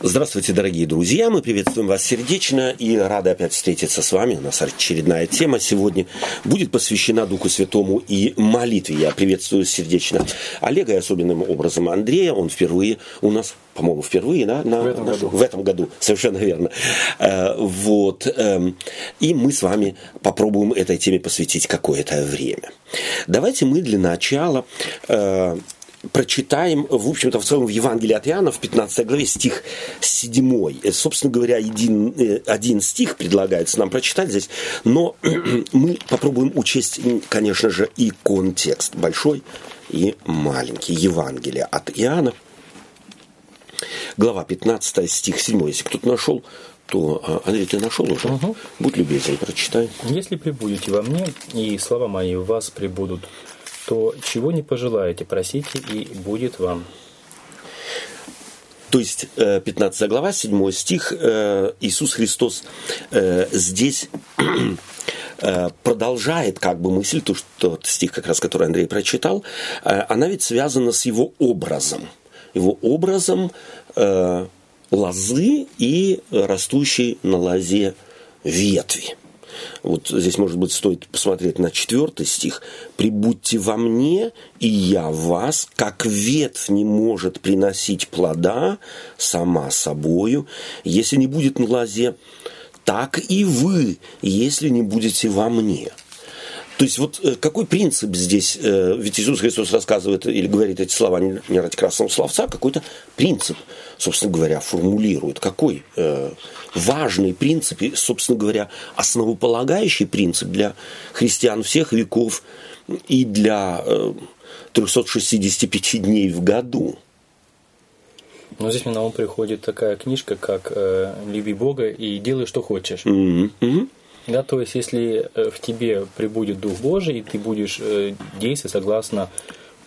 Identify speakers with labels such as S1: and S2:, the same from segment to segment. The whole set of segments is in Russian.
S1: Здравствуйте, дорогие друзья! Мы приветствуем вас сердечно и рады опять встретиться с вами. У нас очередная тема сегодня будет посвящена Духу Святому и молитве. Я приветствую сердечно Олега и особенным образом Андрея. Он впервые у нас, по-моему, впервые, да?
S2: На, в, этом на, году.
S1: в этом году. Совершенно верно. Э, вот. Э, и мы с вами попробуем этой теме посвятить какое-то время. Давайте мы для начала э, прочитаем, в общем-то, в целом в Евангелии от Иоанна, в 15 главе, стих 7. Э, собственно говоря, один, э, один стих предлагается нам прочитать здесь, но мы попробуем учесть, конечно же, и контекст большой и маленький. Евангелие от Иоанна, глава 15, стих 7. Если кто-то нашел, то, а, Андрей, ты нашел уже? Угу. Будь любезен, прочитай.
S2: «Если прибудете во мне, и слова мои в вас прибудут, то чего не пожелаете, просите, и будет вам.
S1: То есть 15 э, глава, 7 стих, э, Иисус Христос э, здесь продолжает как бы мысль, то, что тот стих, как раз который Андрей прочитал, она ведь связана с его образом. Его образом лозы и растущей на лозе ветви. Вот здесь, может быть, стоит посмотреть на четвертый стих. «Прибудьте во мне, и я вас, как ветвь не может приносить плода сама собою, если не будет на лозе, так и вы, если не будете во мне». То есть вот э, какой принцип здесь, э, ведь Иисус Христос рассказывает или говорит эти слова не ради красного словца, какой-то принцип, собственно говоря, формулирует. Какой э, важный принцип, и, собственно говоря, основополагающий принцип для христиан всех веков и для 365 дней в году.
S2: Но здесь мне на ум приходит такая книжка, как «Люби Бога и делай, что хочешь».
S1: Mm-hmm.
S2: Да, то есть, если э, в тебе прибудет Дух Божий, и ты будешь э, действовать согласно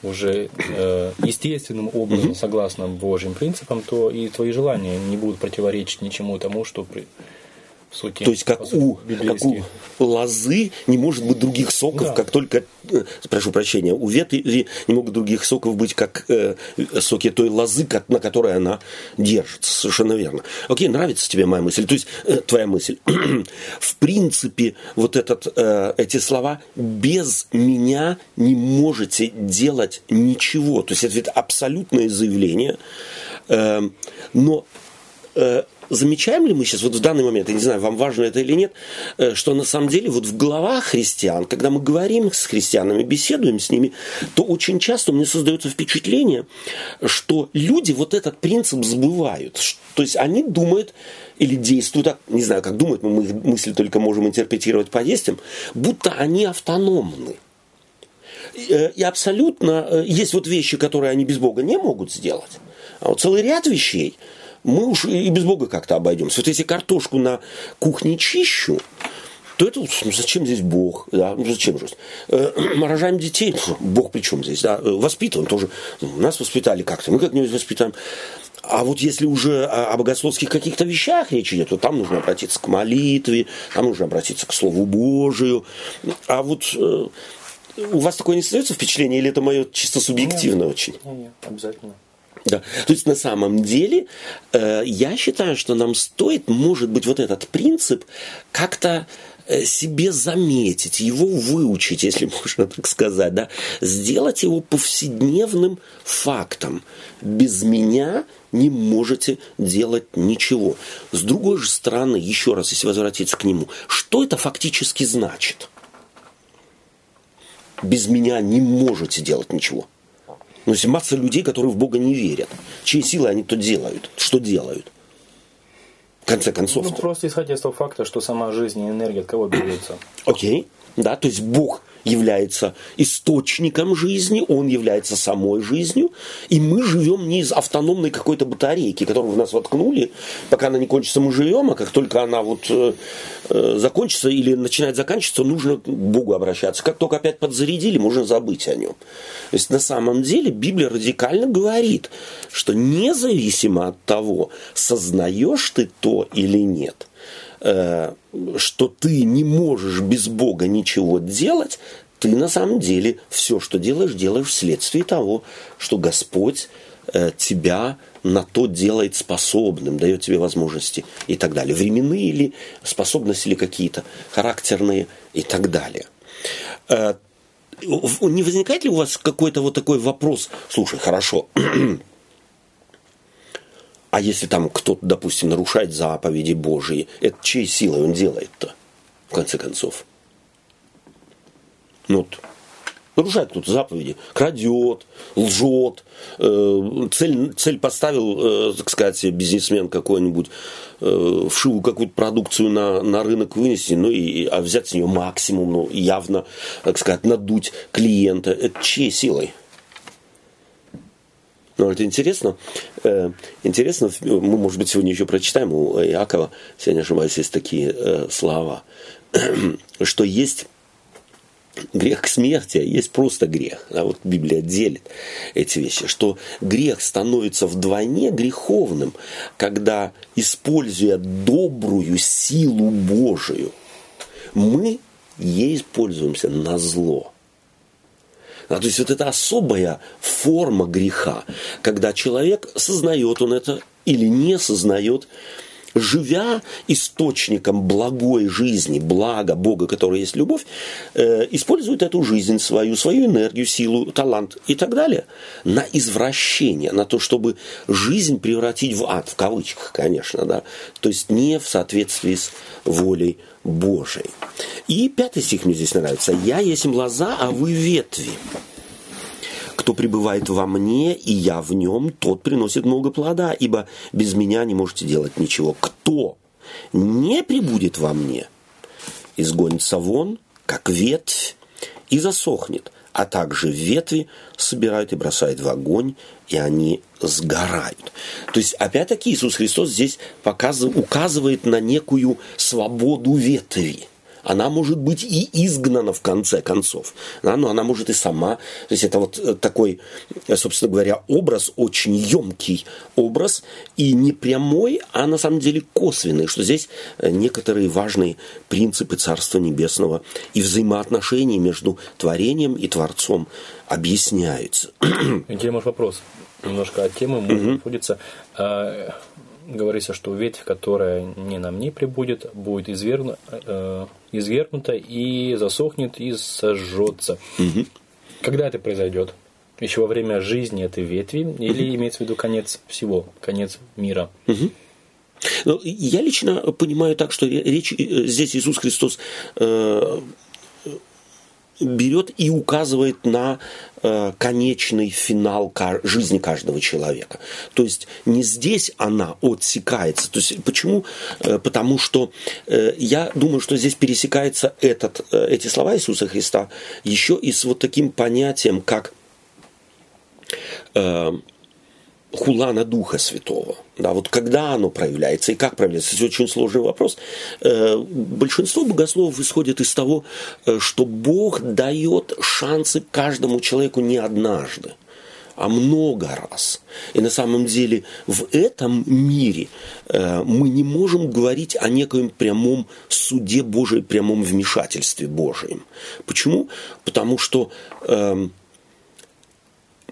S2: уже э, естественным образом, согласно Божьим принципам, то и твои желания не будут противоречить ничему тому, что при,
S1: сути. То есть как, у, как у лозы не может быть других соков, да. как только, э, прошу прощения, у ветви не могут других соков быть, как э, соки той лозы, на которой она держится. Совершенно верно. Окей, нравится тебе моя мысль, то есть э, твоя мысль. В принципе, вот этот, э, эти слова «без меня не можете делать ничего». То есть это ведь абсолютное заявление. Э, но э, замечаем ли мы сейчас, вот в данный момент, я не знаю, вам важно это или нет, э, что на самом деле вот в головах христиан, когда мы говорим с христианами, беседуем с ними, то очень часто у меня создается впечатление, что люди вот этот принцип забывают. То есть они думают или действуют так, не знаю, как думают, мы их мысли только можем интерпретировать по действиям, будто они автономны. Э, и абсолютно э, есть вот вещи, которые они без Бога не могут сделать. А вот целый ряд вещей – мы уж и без Бога как-то обойдемся. Вот если картошку на кухне чищу, то это ну, зачем здесь Бог? Да? Ну, зачем же? Э, мы рожаем детей, Бог при чем здесь? Да? Э, воспитываем тоже. Нас воспитали как-то, мы как-нибудь воспитаем. А вот если уже о богословских каких-то вещах речь идет, то там нужно обратиться к молитве, там нужно обратиться к Слову Божию. А вот э, у вас такое не создается впечатление, или это мое чисто субъективное
S2: нет,
S1: очень?
S2: Нет, обязательно.
S1: Да. То есть на самом деле э, я считаю, что нам стоит, может быть, вот этот принцип как-то э, себе заметить, его выучить, если можно так сказать, да, сделать его повседневным фактом. Без меня не можете делать ничего. С другой же стороны, еще раз, если возвратиться к нему, что это фактически значит? Без меня не можете делать ничего. Но есть масса людей, которые в Бога не верят. Чьи силы они то делают? Что делают? В конце концов.
S2: Ну, просто исходя из того факта, что сама жизнь и энергия от кого берется.
S1: Окей. Да, то есть Бог является источником жизни, он является самой жизнью, и мы живем не из автономной какой-то батарейки, которую в нас воткнули, пока она не кончится, мы живем, а как только она вот э, э, закончится или начинает заканчиваться, нужно к Богу обращаться. Как только опять подзарядили, можно забыть о нем. То есть на самом деле Библия радикально говорит, что независимо от того, сознаешь ты то или нет, что ты не можешь без Бога ничего делать, ты на самом деле все, что делаешь, делаешь вследствие того, что Господь э, тебя на то делает способным, дает тебе возможности и так далее. Временные или способности или какие-то характерные и так далее. Э, не возникает ли у вас какой-то вот такой вопрос, слушай, хорошо, а если там кто-то, допустим, нарушает заповеди Божьи, это чьей силой он делает-то, в конце концов? Ну, вот, нарушает кто-то заповеди, крадет, лжет, э, цель, цель поставил, э, так сказать, бизнесмен какой-нибудь, э, вшивую какую-то продукцию на, на рынок вынести, ну и а взять с нее максимум, ну, явно, так сказать, надуть клиента. Это чьей силой? Ну, это интересно. Э, интересно, мы, может быть, сегодня еще прочитаем у Иакова, если я не ошибаюсь, есть такие э, слова, что есть грех к смерти, а есть просто грех. А вот Библия делит эти вещи, что грех становится вдвойне греховным, когда, используя добрую силу Божию, мы ей пользуемся на зло. А, то есть вот это особая форма греха, когда человек сознает он это или не сознает, живя источником благой жизни, блага Бога, который есть любовь, э, использует эту жизнь свою, свою энергию, силу, талант и так далее на извращение, на то, чтобы жизнь превратить в ад, в кавычках, конечно, да, то есть не в соответствии с волей Божией. И пятый стих мне здесь нравится. «Я есть лоза, а вы ветви». Кто пребывает во мне, и я в нем, тот приносит много плода, ибо без меня не можете делать ничего. Кто не прибудет во мне, изгонится вон, как ветвь, и засохнет, а также ветви собирают и бросают в огонь, и они сгорают. То есть, опять-таки, Иисус Христос здесь показывает, указывает на некую свободу ветви она может быть и изгнана в конце концов. Да, но она может и сама. То есть это вот э, такой, э, собственно говоря, образ, очень емкий образ, и не прямой, а на самом деле косвенный, что здесь э, некоторые важные принципы Царства Небесного и взаимоотношений между творением и Творцом объясняются.
S2: Интересный вопрос. Немножко от темы может уходится. А, говорится, что ветвь, которая не нам не прибудет, будет извергнута, э, извергнута и засохнет и сожжется. Угу. Когда это произойдет? Еще во время жизни этой ветви или угу. имеется в виду конец всего, конец мира?
S1: Угу. Ну, я лично понимаю так, что речь э, здесь Иисус Христос э, берет и указывает на э, конечный финал жизни каждого человека. То есть не здесь она отсекается. То есть почему? Э, потому что э, я думаю, что здесь пересекается этот, эти слова Иисуса Христа еще и с вот таким понятием, как э, хулана Духа Святого. Да, вот когда оно проявляется и как проявляется, это очень сложный вопрос. Э, большинство богословов исходит из того, э, что Бог дает шансы каждому человеку не однажды, а много раз. И на самом деле в этом мире э, мы не можем говорить о некоем прямом суде Божьем, прямом вмешательстве Божьем. Почему? Потому что эм,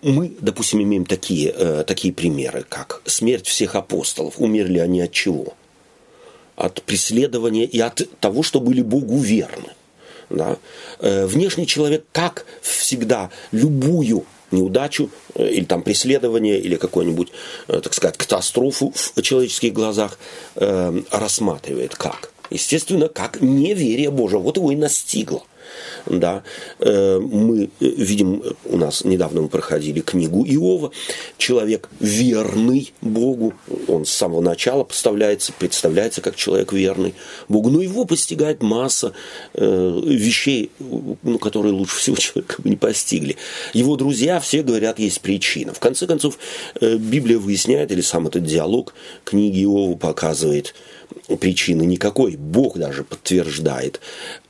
S1: мы, допустим, имеем такие, э, такие примеры, как смерть всех апостолов. Умерли они от чего? От преследования и от того, что были Богу верны. Да? Э, внешний человек, как всегда, любую неудачу э, или там преследование или какую-нибудь, э, так сказать, катастрофу в человеческих глазах э, рассматривает как? Естественно, как неверие Божие. Вот его и настигло да, э, мы э, видим, у нас недавно мы проходили книгу Иова, человек верный Богу, он с самого начала поставляется, представляется как человек верный Богу, но его постигает масса э, вещей, ну, которые лучше всего человека бы не постигли. Его друзья все говорят, есть причина. В конце концов, Библия выясняет, или сам этот диалог книги Иова показывает, причины никакой. Бог даже подтверждает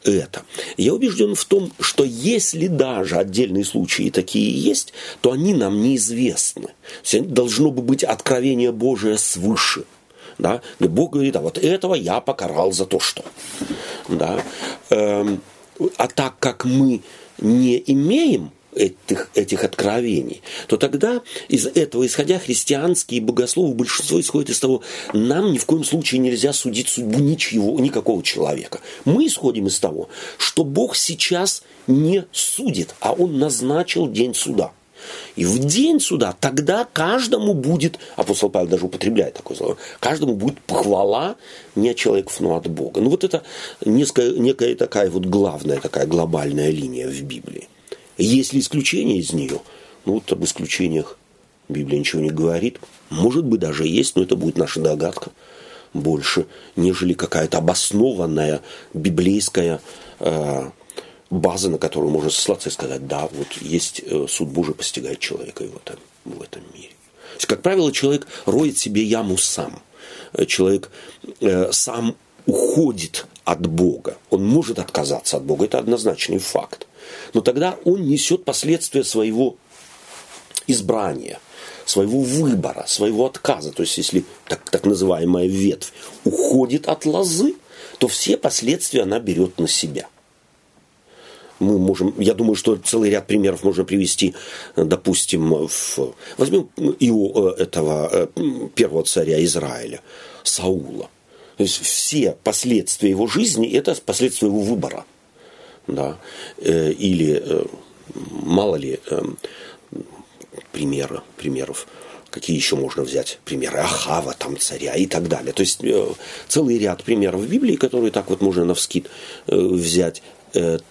S1: это. Я убежден в том, что если даже отдельные случаи такие есть, то они нам неизвестны. Должно бы быть откровение Божие свыше. Да? Где Бог говорит, а вот этого я покарал за то, что. Да? Эм, а так как мы не имеем этих, этих откровений, то тогда из этого исходя христианские богословы, большинство исходит из того, нам ни в коем случае нельзя судить судьбу ничего, никакого человека. Мы исходим из того, что Бог сейчас не судит, а Он назначил день суда. И в день суда тогда каждому будет, апостол Павел даже употребляет такое слово, каждому будет похвала не от человеков, но от Бога. Ну вот это некая, некая такая вот главная, такая глобальная линия в Библии. Есть ли исключения из нее? Ну, вот об исключениях Библия ничего не говорит. Может быть, даже есть, но это будет наша догадка больше, нежели какая-то обоснованная библейская э, база, на которую можно сослаться и сказать, да, вот есть э, суд Божий постигает человека и в этом, в этом мире. То есть, как правило, человек роет себе яму сам. Человек э, сам уходит от Бога. Он может отказаться от Бога, это однозначный факт но тогда он несет последствия своего избрания, своего выбора, своего отказа. То есть, если так, так называемая ветвь уходит от лозы, то все последствия она берет на себя. Мы можем, я думаю, что целый ряд примеров можно привести, допустим, в, возьмем его, э, этого э, первого царя Израиля, Саула. То есть все последствия его жизни – это последствия его выбора – да, э, или э, мало ли э, примеры, примеров, какие еще можно взять примеры Ахава, там царя и так далее. То есть целый ряд примеров в Библии, которые так вот можно на вскид взять.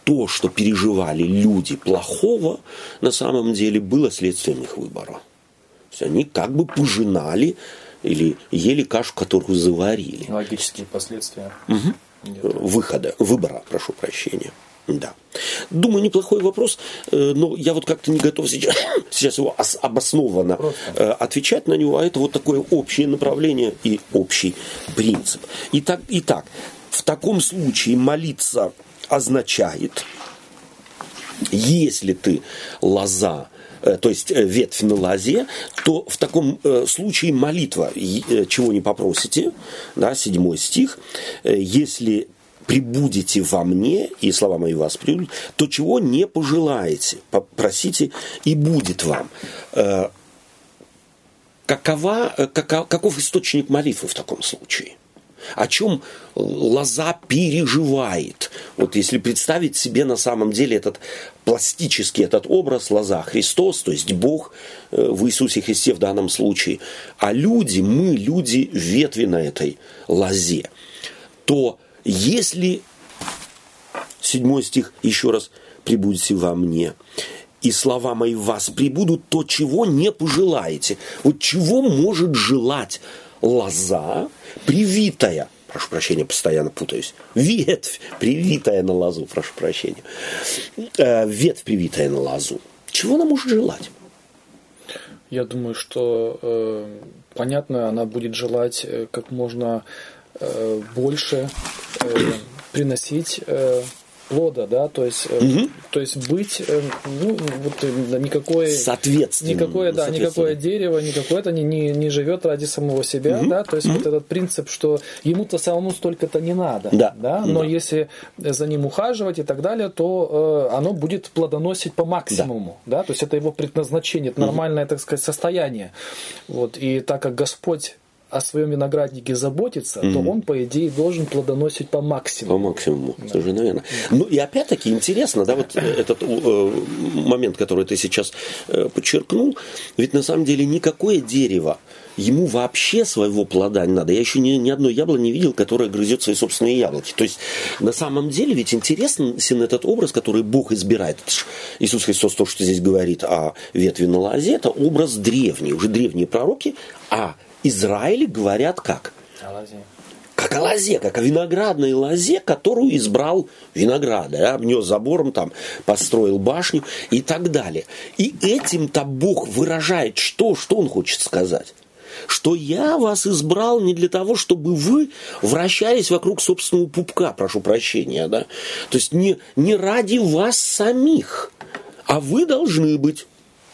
S1: То, что переживали люди плохого, на самом деле было следствием их выбора. То есть они как бы пожинали или ели кашу, которую заварили.
S2: Логические последствия.
S1: Угу. Выхода, выбора, прошу прощения. Да. Думаю, неплохой вопрос, э, но я вот как-то не готов сейчас, сейчас его обоснованно Просто. Э, отвечать на него, а это вот такое общее направление и общий принцип. Итак, итак в таком случае молиться означает, если ты лоза, э, то есть ветвь на лозе, то в таком случае молитва, чего не попросите, да, седьмой стих, если прибудете во мне, и слова мои вас прибудут, то чего не пожелаете, попросите, и будет вам. Э, какова, э, каков, каков источник молитвы в таком случае? О чем лоза переживает? Вот если представить себе на самом деле этот пластический этот образ лоза Христос, то есть Бог э, в Иисусе Христе в данном случае, а люди, мы люди ветви на этой лозе, то если, седьмой стих, еще раз, прибудете во мне, и слова мои в вас прибудут, то чего не пожелаете. Вот чего может желать лоза, привитая, прошу прощения, постоянно путаюсь, ветвь, привитая на лозу, прошу прощения, э, ветвь, привитая на лозу. Чего она может желать?
S3: Я думаю, что э, понятно, она будет желать э, как можно Э, больше э, приносить э, плода, да, то есть, угу. то есть быть, ну, вот никакое,
S1: соответственно,
S3: никакое, да, никакое дерево, никакое это не, не, не живет ради самого себя, угу. да, то есть угу. вот этот принцип, что ему-то самому столько-то не надо,
S1: да,
S3: да, но да. если за ним ухаживать и так далее, то э, оно будет плодоносить по максимуму, да. да, то есть это его предназначение, это нормальное, так сказать, состояние, вот, и так как Господь о своем винограднике заботится, mm-hmm. то он, по идее, должен плодоносить по максимуму.
S1: По максимуму, да. совершенно верно. Ну и опять-таки интересно, да, вот этот э, момент, который ты сейчас э, подчеркнул, ведь на самом деле никакое дерево ему вообще своего плода не надо. Я еще ни, ни одной яблони не видел, которое грызет свои собственные яблоки. То есть, на самом деле, ведь интересен этот образ, который Бог избирает. Иисус Христос, то, что здесь говорит о ветви на лозе, это образ древний. Уже древние пророки, а Израиле говорят как?
S2: О лозе.
S1: Как о лозе, как о виноградной лозе, которую избрал виноград, да, обнес забором, там, построил башню и так далее. И этим-то Бог выражает что? Что Он хочет сказать? что я вас избрал не для того, чтобы вы вращались вокруг собственного пупка, прошу прощения, да? То есть не, не ради вас самих, а вы должны быть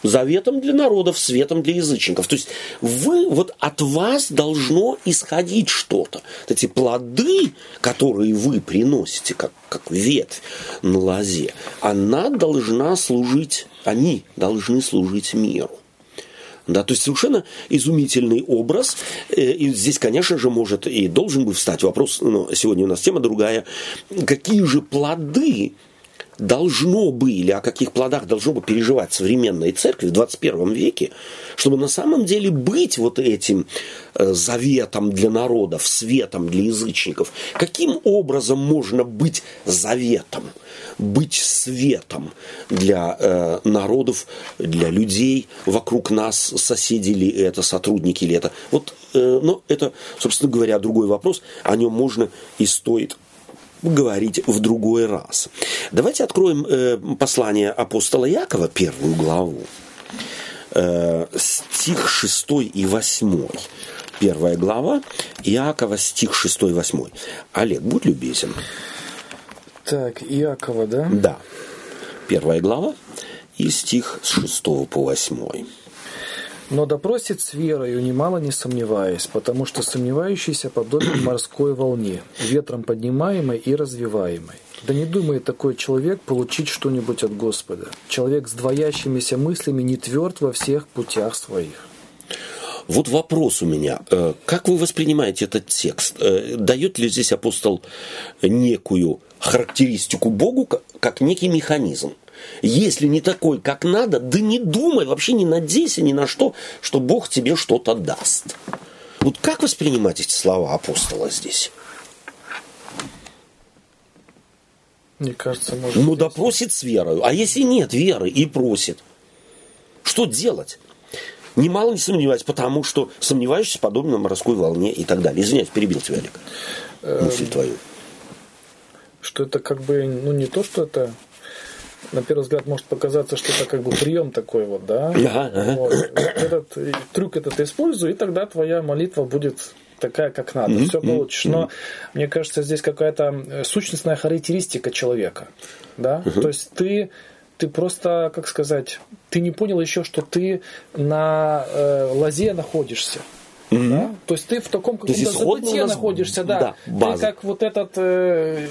S1: заветом для народов, светом для язычников. То есть вы, вот от вас должно исходить что-то. Эти плоды, которые вы приносите, как, как ветвь на лозе, она должна служить, они должны служить миру. Да, то есть совершенно изумительный образ. Э, и здесь, конечно же, может и должен бы встать вопрос, но сегодня у нас тема другая, какие же плоды должно бы, или о каких плодах должно бы переживать современная церковь в 21 веке, чтобы на самом деле быть вот этим э, заветом для народов, светом для язычников. Каким образом можно быть заветом, быть светом для э, народов, для людей вокруг нас, соседи ли это, сотрудники ли это. Вот, э, но это, собственно говоря, другой вопрос, о нем можно и стоит говорить в другой раз. Давайте откроем э, послание апостола Якова, первую главу, э, стих 6 и 8. Первая глава Иакова, стих 6 и 8. Олег, будь любезен.
S3: Так, Иакова, да?
S1: Да. Первая глава и стих с 6 по 8.
S3: Но допросит с верою, немало не сомневаясь, потому что сомневающийся подобен морской волне, ветром поднимаемой и развиваемой. Да не думает такой человек получить что-нибудь от Господа. Человек с двоящимися мыслями не тверд во всех путях своих.
S1: Вот вопрос у меня. Э, как вы воспринимаете этот текст? Э, Дает ли здесь апостол некую характеристику Богу как некий механизм? Если не такой, как надо, да не думай, вообще не надейся ни на что, что Бог тебе что-то даст. Вот как воспринимать эти слова апостола здесь?
S3: Мне кажется, может
S1: Ну, да просит с верою. А если нет веры и просит, что делать? Немало не сомневаюсь, потому что сомневаешься подобно морской волне и так далее. Извиняюсь, перебил тебя, Олег. Мысль твою.
S3: Что это как бы, ну не то, что это на первый взгляд может показаться, что это как бы прием такой вот, да?
S1: Ага, ага.
S3: Вот. Этот трюк этот используй, и тогда твоя молитва будет такая, как надо, mm-hmm. все получишь. Но мне кажется, здесь какая-то сущностная характеристика человека, да? Mm-hmm. То есть ты ты просто, как сказать, ты не понял еще, что ты на э, лозе находишься. Mm-hmm. Да? То есть ты в таком каком-то забытии находишься, да. да ты как вот этот э,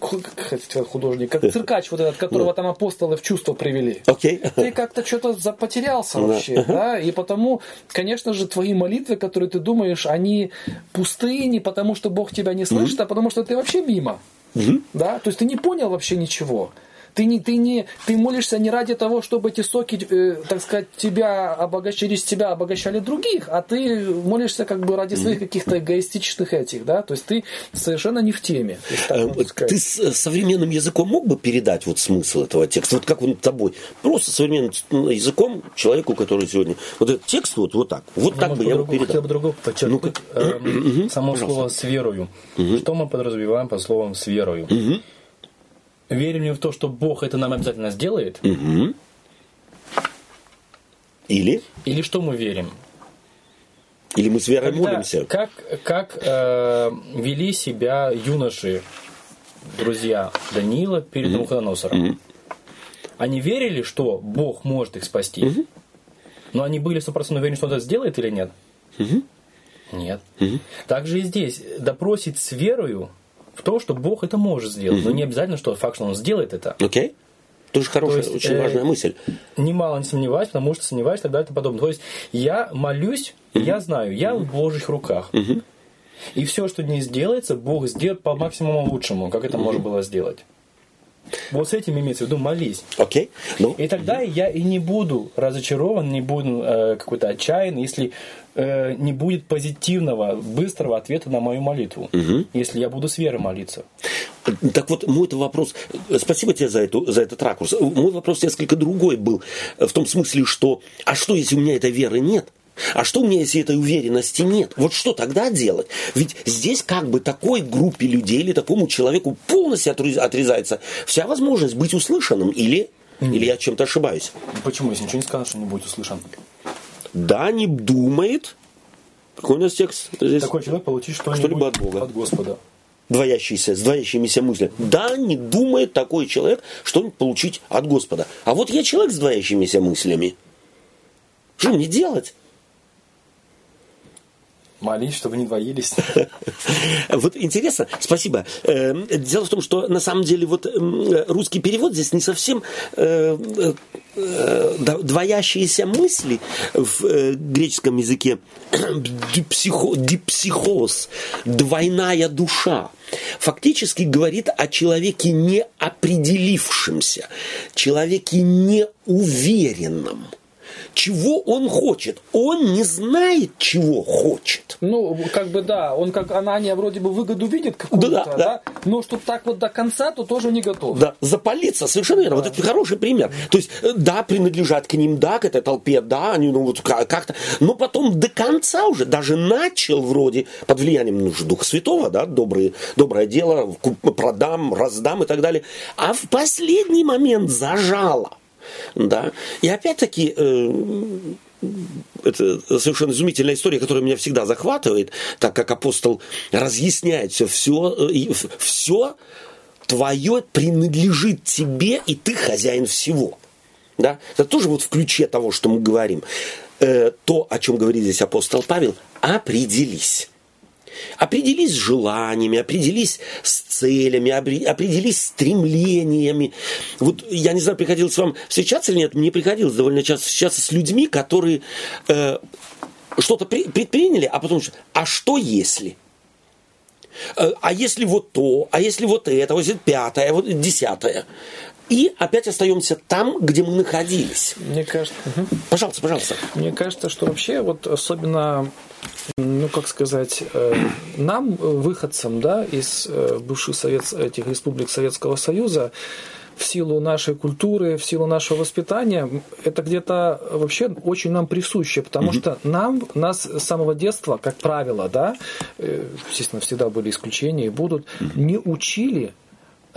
S3: художник, как циркач вот этот, которого там апостолы в чувство привели.
S1: Okay.
S3: Ты как-то что-то потерялся вообще, uh-huh. да, и потому, конечно же, твои молитвы, которые ты думаешь, они пустые не потому, что Бог тебя не слышит, mm-hmm. а потому что ты вообще мимо. Mm-hmm. Да? То есть ты не понял вообще ничего. Ты не, ты не, ты молишься не ради того, чтобы эти соки, э, так сказать, тебя обогащали, через тебя обогащали других, а ты молишься как бы ради своих каких-то эгоистичных этих, да, то есть ты совершенно не в теме.
S1: Э, ты с э, современным языком мог бы передать вот смысл этого текста, вот как он тобой, просто современным языком человеку, который сегодня, вот этот текст вот, вот так, вот
S2: я
S1: так бы я его передал.
S2: Хотел бы другого подчеркнуть, ну само слово «с верою». Что мы подразумеваем по словам «с верою»? Верим ли в то, что Бог это нам обязательно сделает?
S1: Угу. Или?
S2: Или что мы верим?
S1: Или мы с верой Когда, молимся?
S2: Как, как э, вели себя юноши, друзья Даниила перед mm Навуходоносором? mm Они верили, что Бог может их спасти, mm но они были стопроцентно уверены, что он это сделает или нет?
S1: mm
S2: Нет. mm Также и здесь допросить с верою в том, что Бог это может сделать. Но не обязательно, что факт, что Он сделает это.
S1: Окей. Okay. Тоже хорошая, То есть, очень э, важная мысль.
S2: Немало не сомневаюсь, потому что сомневаюсь и так далее и подобное. То есть я молюсь, mm я знаю, я в Божьих руках.
S1: mm
S2: И все, что не сделается, Бог сделает по максимуму лучшему, как это mm можно было сделать. Вот с этим имеется в виду молись.
S1: Окей. Okay. Ну.
S2: И тогда я и не буду разочарован, не буду э, какой-то отчаян, если э, не будет позитивного, быстрого ответа на мою молитву,
S1: угу.
S2: если я буду с верой молиться.
S1: Так вот, мой вопрос, спасибо тебе за, эту, за этот ракурс. Мой вопрос несколько другой был, в том смысле, что, а что, если у меня этой веры нет? А что у меня, если этой уверенности нет? Вот что тогда делать? Ведь здесь как бы такой группе людей или такому человеку полностью отрезается вся возможность быть услышанным. Или, mm. или я чем-то ошибаюсь?
S2: Почему? Если ничего не сказано, что не будет услышан.
S1: Да, не думает. Какой у нас текст
S2: здесь? Такой человек получит что-нибудь, что-либо от Бога. От Господа.
S1: Двоящийся, с двоящимися мыслями. Да, не думает такой человек что-нибудь получить от Господа. А вот я человек с двоящимися мыслями. Что мне делать?
S3: Молись, чтобы не двоились.
S1: Вот интересно, спасибо. Эм, дело в том, что на самом деле вот русский перевод здесь не совсем э, э, двоящиеся мысли в э, греческом языке дипсихоз, двойная душа, фактически говорит о человеке неопределившемся, человеке неуверенном чего он хочет. Он не знает, чего хочет.
S3: Ну, как бы да, он как Анания вроде бы выгоду видит какую-то, да, да, да. но чтобы так вот до конца, то тоже не готов.
S1: Да, запалиться, совершенно верно. Да. Вот это хороший пример. То есть, э, да, принадлежат к ним, да, к этой толпе, да, они, ну, вот как-то, но потом до конца уже, даже начал вроде, под влиянием ну, Духа Святого, да, добрые, доброе дело, продам, раздам и так далее, а в последний момент зажало. Да? И опять-таки, э, это совершенно изумительная история, которая меня всегда захватывает, так как апостол разъясняет все, все, э, все твое принадлежит тебе, и ты хозяин всего. Да? Это тоже вот в ключе того, что мы говорим. Э, то, о чем говорит здесь апостол Павел, определись. Определись с желаниями, определись с целями, определись с стремлениями. Вот я не знаю, приходилось вам встречаться или нет, мне приходилось довольно часто встречаться с людьми, которые э, что-то предприняли, а потом, а что если? Э, а если вот то, а если вот это, вот это пятое, а вот десятое. И опять остаемся там, где мы находились.
S3: Мне кажется...
S1: Пожалуйста, пожалуйста.
S3: Мне кажется, что вообще вот особенно ну, как сказать, э, нам, выходцам, да, из э, бывших совет, этих республик Советского Союза, в силу нашей культуры, в силу нашего воспитания, это где-то вообще очень нам присуще, потому mm-hmm. что нам, нас с самого детства, как правило, да, э, естественно, всегда были исключения и будут, mm-hmm. не учили Э,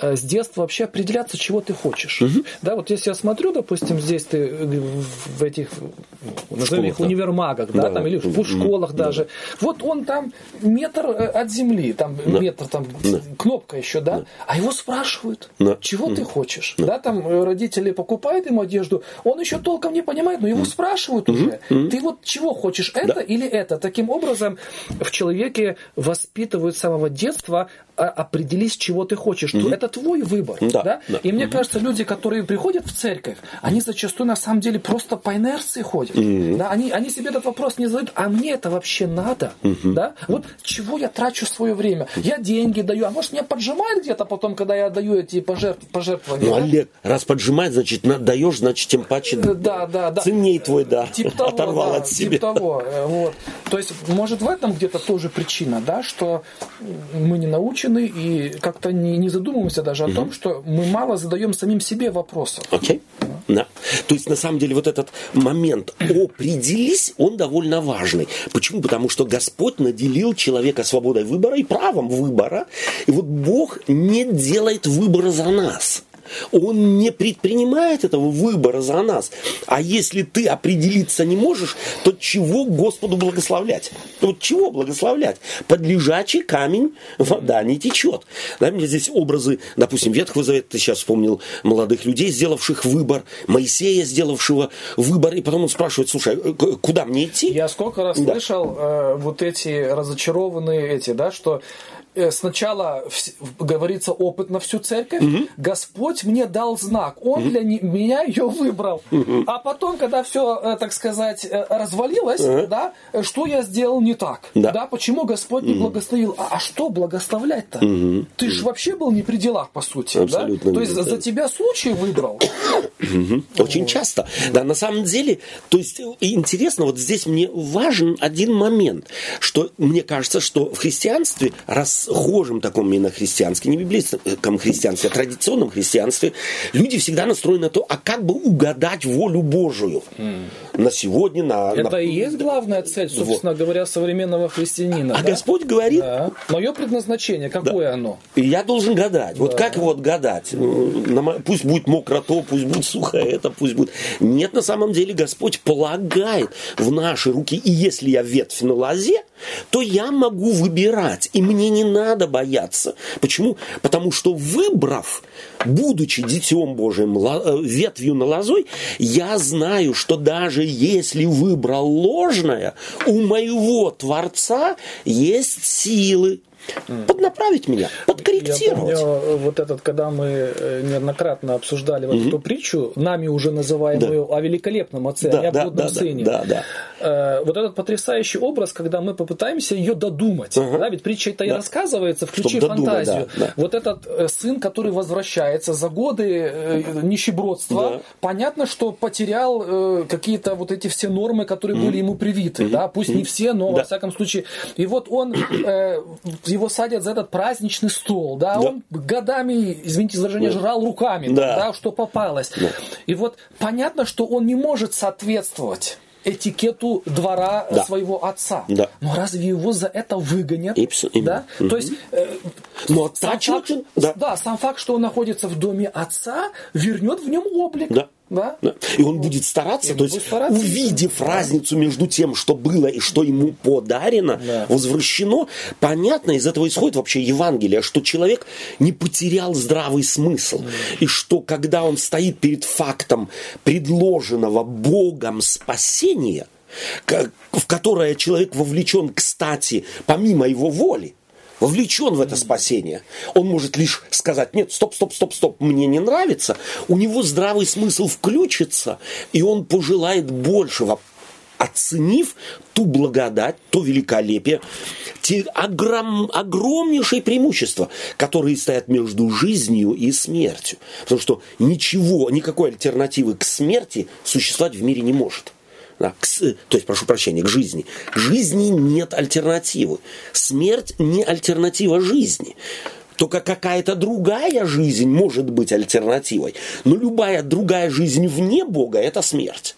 S3: с детства вообще определяться, чего ты хочешь. Угу. Да, вот если я смотрю, допустим, здесь ты э, в этих, назовем их, да. универмагах, да, да, там, или в школах да. даже, вот он там метр э, от земли, там да. метр, там да. кнопка еще, да, да, а его спрашивают, да. чего угу. ты хочешь, да. да, там родители покупают ему одежду, он еще толком не понимает, но его спрашивают уже, ты вот чего хочешь, это да. или это? Таким образом в человеке воспитывают с самого детства а, определись, чего ты хочешь. Это твой выбор. Да, да? Да. И мне угу. кажется, люди, которые приходят в церковь, они зачастую на самом деле просто по инерции ходят. Угу. Да? Они, они себе этот вопрос не задают, а мне это вообще надо? Угу. Да? Вот чего я трачу свое время? Я деньги даю, а может меня поджимает где-то потом, когда я даю эти пожертв, пожертвования?
S1: Ну, да? Олег, раз поджимает, значит, даешь, значит, тем паче
S3: да, да, да.
S1: ценней твой, да,
S3: тип того, оторвал да, от себя. Тип того, э, вот. То есть, может, в этом где-то тоже причина, да, что мы не научены и как-то не, не задумываемся даже угу. о том, что мы мало задаем самим себе вопросов.
S1: Окей. Okay. Да. То есть, на самом деле, вот этот момент «определись», он довольно важный. Почему? Потому что Господь наделил человека свободой выбора и правом выбора. И вот Бог не делает выбора за нас. Он не предпринимает этого выбора за нас. А если ты определиться не можешь, то чего Господу благословлять? Вот чего благословлять? Под лежачий камень вода не течет. Да, мне здесь образы, допустим, Ветхого Завета, ты сейчас вспомнил молодых людей, сделавших выбор, Моисея, сделавшего выбор, и потом он спрашивает, слушай, э, куда мне идти?
S3: Я сколько раз да. слышал э, вот эти разочарованные эти, да, что сначала говорится опыт на всю церковь, угу. Господь мне дал знак, Он угу. для меня ее выбрал. Угу. А потом, когда все, э, так сказать, э, развалилось, угу. да, что я сделал не так? Да. да почему Господь не благословил? А, а что благословлять-то? Угу. Ты же вообще был не при делах, по сути. Абсолютно. Да? То есть за тебя случай выбрал.
S1: Угу. Очень часто. Да, на самом деле, то есть интересно, вот здесь мне важен один момент, что мне кажется, что в христианстве раз схожем таком именно христианстве, не библейском христианстве, а традиционном христианстве, люди всегда настроены на то, а как бы угадать волю Божию mm. на сегодня, на...
S3: Это
S1: на...
S3: и есть главная цель, собственно вот. говоря, современного христианина.
S1: А да? Господь говорит...
S3: Да. Мое предназначение, какое да. оно?
S1: И я должен гадать. Да. Вот как его отгадать? Пусть будет мокро то, пусть будет посуха, это пусть будет. Нет, на самом деле Господь полагает в наши руки, и если я ветвь на лозе, то я могу выбирать, и мне не надо бояться. Почему? Потому что выбрав, будучи Детем Божиим, э, ветвью на лозой, я знаю, что даже если выбрал ложное, у моего Творца есть силы поднаправить меня, подкорректировать. Я помню,
S3: э, вот этот, когда мы э, неоднократно обсуждали вот mm-hmm. эту притчу, нами уже называемую да. о великолепном отце, да, о неоплодном да, сыне. Да, да, да. Вот этот потрясающий образ, когда мы попытаемся ее додумать. Uh-huh. Да, ведь притча это да. и рассказывается, включи фантазию. Да, да. Вот этот сын, который возвращается за годы нищебродства, да. понятно, что потерял какие-то вот эти все нормы, которые mm-hmm. были ему привиты. Mm-hmm. Да, пусть mm-hmm. не все, но да. во всяком случае. И вот он его садят за этот праздничный стол, да, да. он годами, извините за выражение, да. жрал руками, да. да, что попалось. Да. И вот понятно, что он не может соответствовать этикету двора да. своего отца. Да. Но разве его за это выгонят? Ипс, да? Угу. То есть, э, Но сам факт, да. да, сам факт, что он находится в доме отца, вернет в нем облик. Да. Да?
S1: И он будет стараться, и то есть стараться. увидев да. разницу между тем, что было и что ему подарено, да. возвращено, понятно, из этого исходит вообще Евангелие, что человек не потерял здравый смысл. Да. И что когда он стоит перед фактом предложенного Богом спасения, в которое человек вовлечен, кстати, помимо его воли, вовлечен в это спасение. Он может лишь сказать, нет, стоп, стоп, стоп, стоп, мне не нравится. У него здравый смысл включится, и он пожелает большего, оценив ту благодать, то великолепие, те огром, огромнейшие преимущества, которые стоят между жизнью и смертью. Потому что ничего, никакой альтернативы к смерти существовать в мире не может да, к, то есть, прошу прощения, к жизни. К жизни нет альтернативы. Смерть не альтернатива жизни. Только какая-то другая жизнь может быть альтернативой. Но любая другая жизнь вне Бога – это смерть.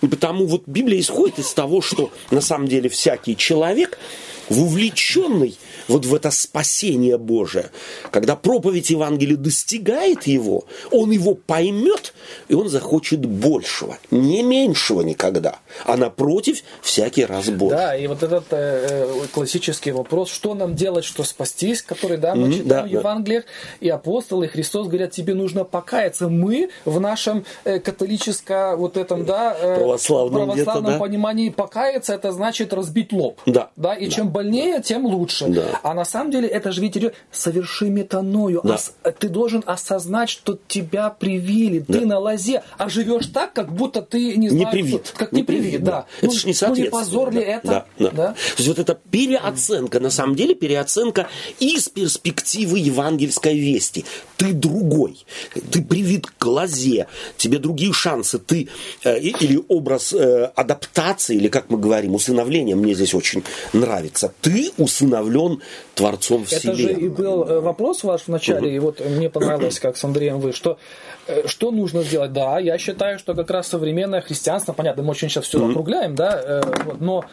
S1: И потому вот Библия исходит из того, что на самом деле всякий человек, вовлеченный вот в это спасение Божие. Когда проповедь Евангелия достигает его, он его поймет, и он захочет большего, не меньшего никогда, а напротив, всякий раз больше.
S3: Да, и вот этот э, э классический вопрос, что нам делать, что спастись, который, да, мы mm-hmm, читаем да, в Евангелиях, да. и апостолы, и Христос говорят, тебе нужно покаяться. Мы в нашем э, католическом вот этом, да, э, православном, православном да? понимании покаяться, это значит разбить лоб. Да. да и да. чем больнее, тем лучше. Да. А на самом деле это же ведь соверши метаною. Да. Ос, ты должен осознать, что тебя привили. Да. Ты на лозе, а живешь так, как будто ты не знаешь,
S1: не привит.
S3: Что, как не, не привит, да.
S1: Это ну, же не
S3: Ну не позор ли да. это?
S1: Да, да. да. То есть вот эта переоценка, на самом деле переоценка из перспективы евангельской вести. Ты другой. Ты привит к лозе. Тебе другие шансы. Ты э, или образ э, адаптации, или как мы говорим, усыновления, мне здесь очень нравится. Ты усыновлен Творцом Вселенной.
S3: Это же и был э, вопрос ваш в начале, и вот мне понравилось, как с Андреем вы, что, э, что нужно сделать. Да, я считаю, что как раз современное христианство, понятно, мы очень сейчас все округляем, да, э, но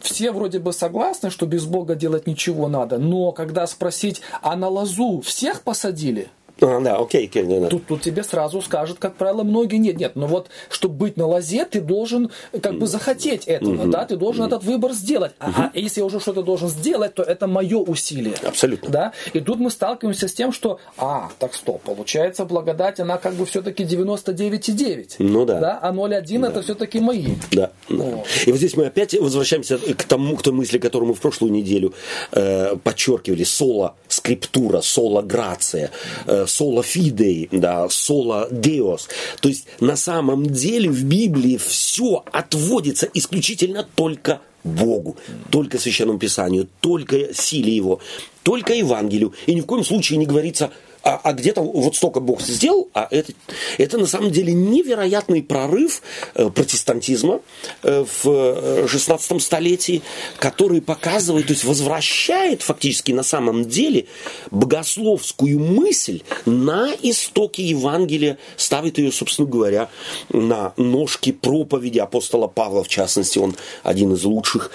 S3: все вроде бы согласны, что без Бога делать ничего надо, но когда спросить, а на лозу всех посадили –
S1: а, да, окей, окей, да, да.
S3: Тут, тут тебе сразу скажут, как правило, многие нет, нет. Но вот, чтобы быть на лозе, ты должен как бы захотеть этого, угу. да, ты должен угу. этот выбор сделать. Угу. А, а если я уже что-то должен сделать, то это мое усилие.
S1: Абсолютно.
S3: Да? И тут мы сталкиваемся с тем, что, а, так стоп, получается, благодать, она как бы все-таки 99,9.
S1: Ну да.
S3: да? А 0,1 да. это все-таки мои.
S1: Да. да. И вот здесь мы опять возвращаемся к тому, к той мысли, которую мы в прошлую неделю э, подчеркивали. Соло скриптура, соло грация, э, соло фидей, да, соло деос. То есть на самом деле в Библии все отводится исключительно только Богу, только Священному Писанию, только силе Его, только Евангелию. И ни в коем случае не говорится а, а где-то вот столько Бог сделал, а это, это на самом деле невероятный прорыв э, протестантизма э, в 16 э, столетии, который показывает, то есть возвращает фактически на самом деле богословскую мысль на истоки Евангелия, ставит ее, собственно говоря, на ножки проповеди апостола Павла, в частности, он один из лучших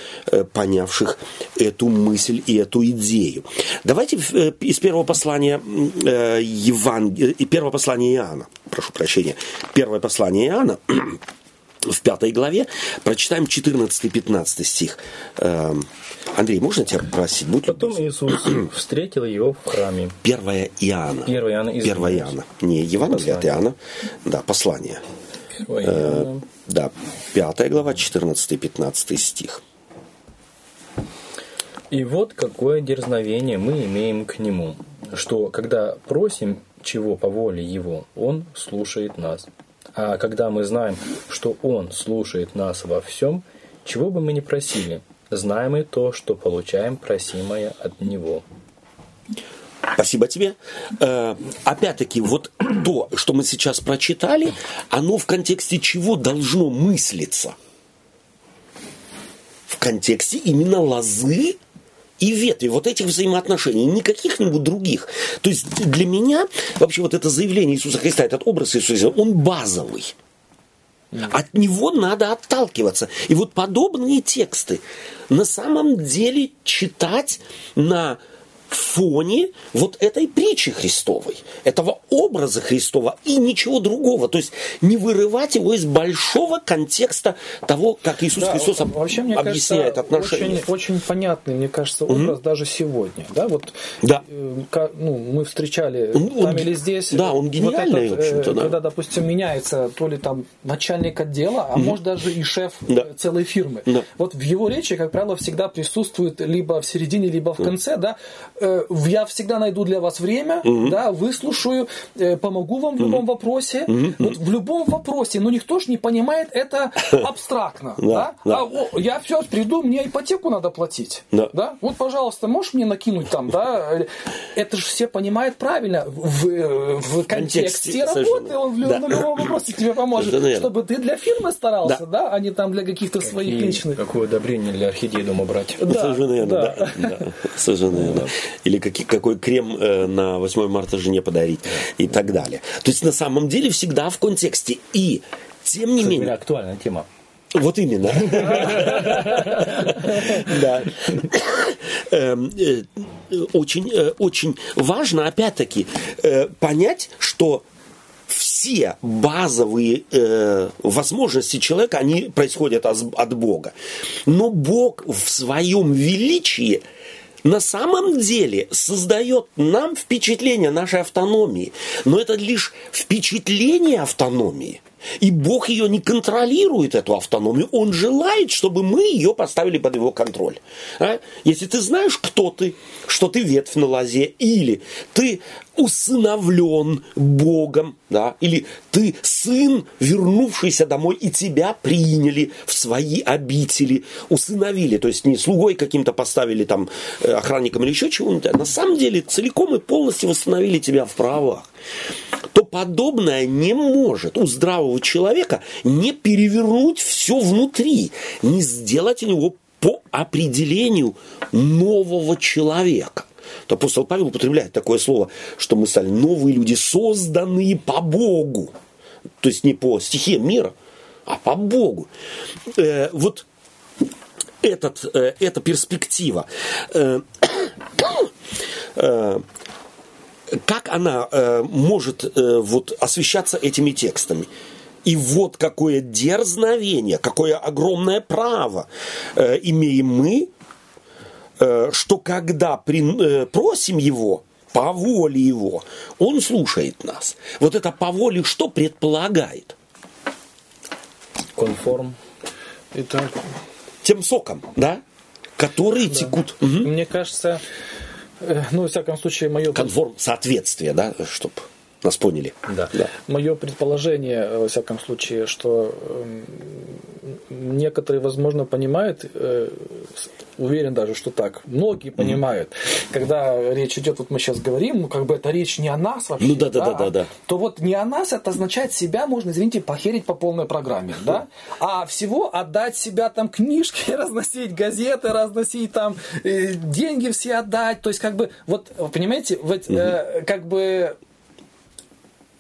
S1: понявших эту мысль и эту идею. Давайте из первого послания Евангелие, и первое послание Иоанна, прошу прощения, первое послание Иоанна, в пятой главе, прочитаем 14-15 стих. Эм, Андрей, можно тебя попросить?
S2: Будь Потом. Иисус встретил его в храме.
S1: Первое Иоанна.
S2: Первое Иоанна.
S1: Первое Иоанна. Не Евангелие от Иоанна. Да, послание. Э, да, пятая глава, 14-15 стих.
S2: И вот какое дерзновение мы имеем к Нему, что когда просим чего по воле Его, Он слушает нас. А когда мы знаем, что Он слушает нас во всем, чего бы мы ни просили, знаем и то, что получаем просимое от Него.
S1: Спасибо тебе. Э, опять-таки, вот то, что мы сейчас прочитали, оно в контексте чего должно мыслиться? В контексте именно лозы и ветви вот этих взаимоотношений, не каких-нибудь других. То есть для меня вообще вот это заявление Иисуса Христа, этот образ Иисуса, он базовый. От него надо отталкиваться. И вот подобные тексты на самом деле читать на фоне вот этой притчи Христовой, этого образа Христова и ничего другого. То есть не вырывать его из большого контекста того, как Иисус да, Христос вообще, мне объясняет
S3: кажется,
S1: отношения.
S3: Очень, очень понятный, мне кажется, образ угу. даже сегодня. Да, вот,
S1: да.
S3: Э, ну, мы встречали
S1: он,
S3: там или здесь.
S1: Да, он гениальный,
S3: вот
S1: этот, в общем-то. Да.
S3: Когда, допустим, меняется то ли там начальник отдела, а угу. может даже и шеф да. целой фирмы. Да. Вот в его речи, как правило, всегда присутствует либо в середине, либо в конце, да, Э, я всегда найду для вас время, угу. да, выслушаю, э, помогу вам в любом угу. вопросе. Угу. Вот в любом вопросе, но никто же не понимает это абстракно, да? да? А, о, я все приду, мне ипотеку надо платить, да. да? Вот, пожалуйста, можешь мне накинуть там, да? Это же все понимают правильно в, в контексте, работы, он в, да. на любом вопросе тебе поможет, чтобы ты для фирмы старался, да, да? а не там для каких-то своих личных.
S2: Какое одобрение для орхидеи дома брать.
S1: Да, Совершенно верно, да. да. да. Совершенно верно или какие, какой крем э, на 8 марта жене подарить и так далее. То есть на самом деле всега в контексте. И тем не менее...
S2: актуальная тема.
S1: Вот именно. Да. Эм, э, очень, э, очень важно, опять-таки, понять, что все базовые э, возможности человека, они происходят от Бога. Но Бог в своем величии – на самом деле создает нам впечатление нашей автономии. Но это лишь впечатление автономии. И Бог ее не контролирует, эту автономию. Он желает, чтобы мы ее поставили под его контроль. А? Если ты знаешь, кто ты, что ты ветвь на лозе, или ты усыновлен Богом, да, или ты сын, вернувшийся домой, и тебя приняли в свои обители, усыновили, то есть не слугой каким-то поставили там э, охранником или еще чего-нибудь, а на самом деле целиком и полностью восстановили тебя в правах, то подобное не может у здравого человека не перевернуть все внутри, не сделать у него по определению нового человека то апостол Павел употребляет такое слово, что мы стали новые люди, созданные по Богу. То есть не по стихиям мира, а по Богу. Э, вот этот, э, эта перспектива, э, э, как она э, может э, вот, освещаться этими текстами? И вот какое дерзновение, какое огромное право э, имеем мы что когда при, э, просим его, по воле его, он слушает нас. Вот это по воле что предполагает?
S2: Конформ.
S3: Это...
S1: Тем соком, да? Которые да. текут.
S3: Угу. Мне кажется, э, ну, во всяком случае, мое...
S1: Конформ, соответствие, да, чтобы нас поняли.
S3: Да. да. Мое предположение, во всяком случае, что эм, некоторые, возможно, понимают, э, уверен даже, что так, многие понимают, mm-hmm. когда речь идет, вот мы сейчас говорим, ну, как бы это речь не о нас вообще,
S1: ну, да, да, да, да, да.
S3: то вот не о нас, это означает себя можно, извините, похерить по полной программе, да, а всего отдать себя там книжки, разносить газеты, разносить там э, деньги все отдать, то есть как бы, вот, понимаете, вот, э, как бы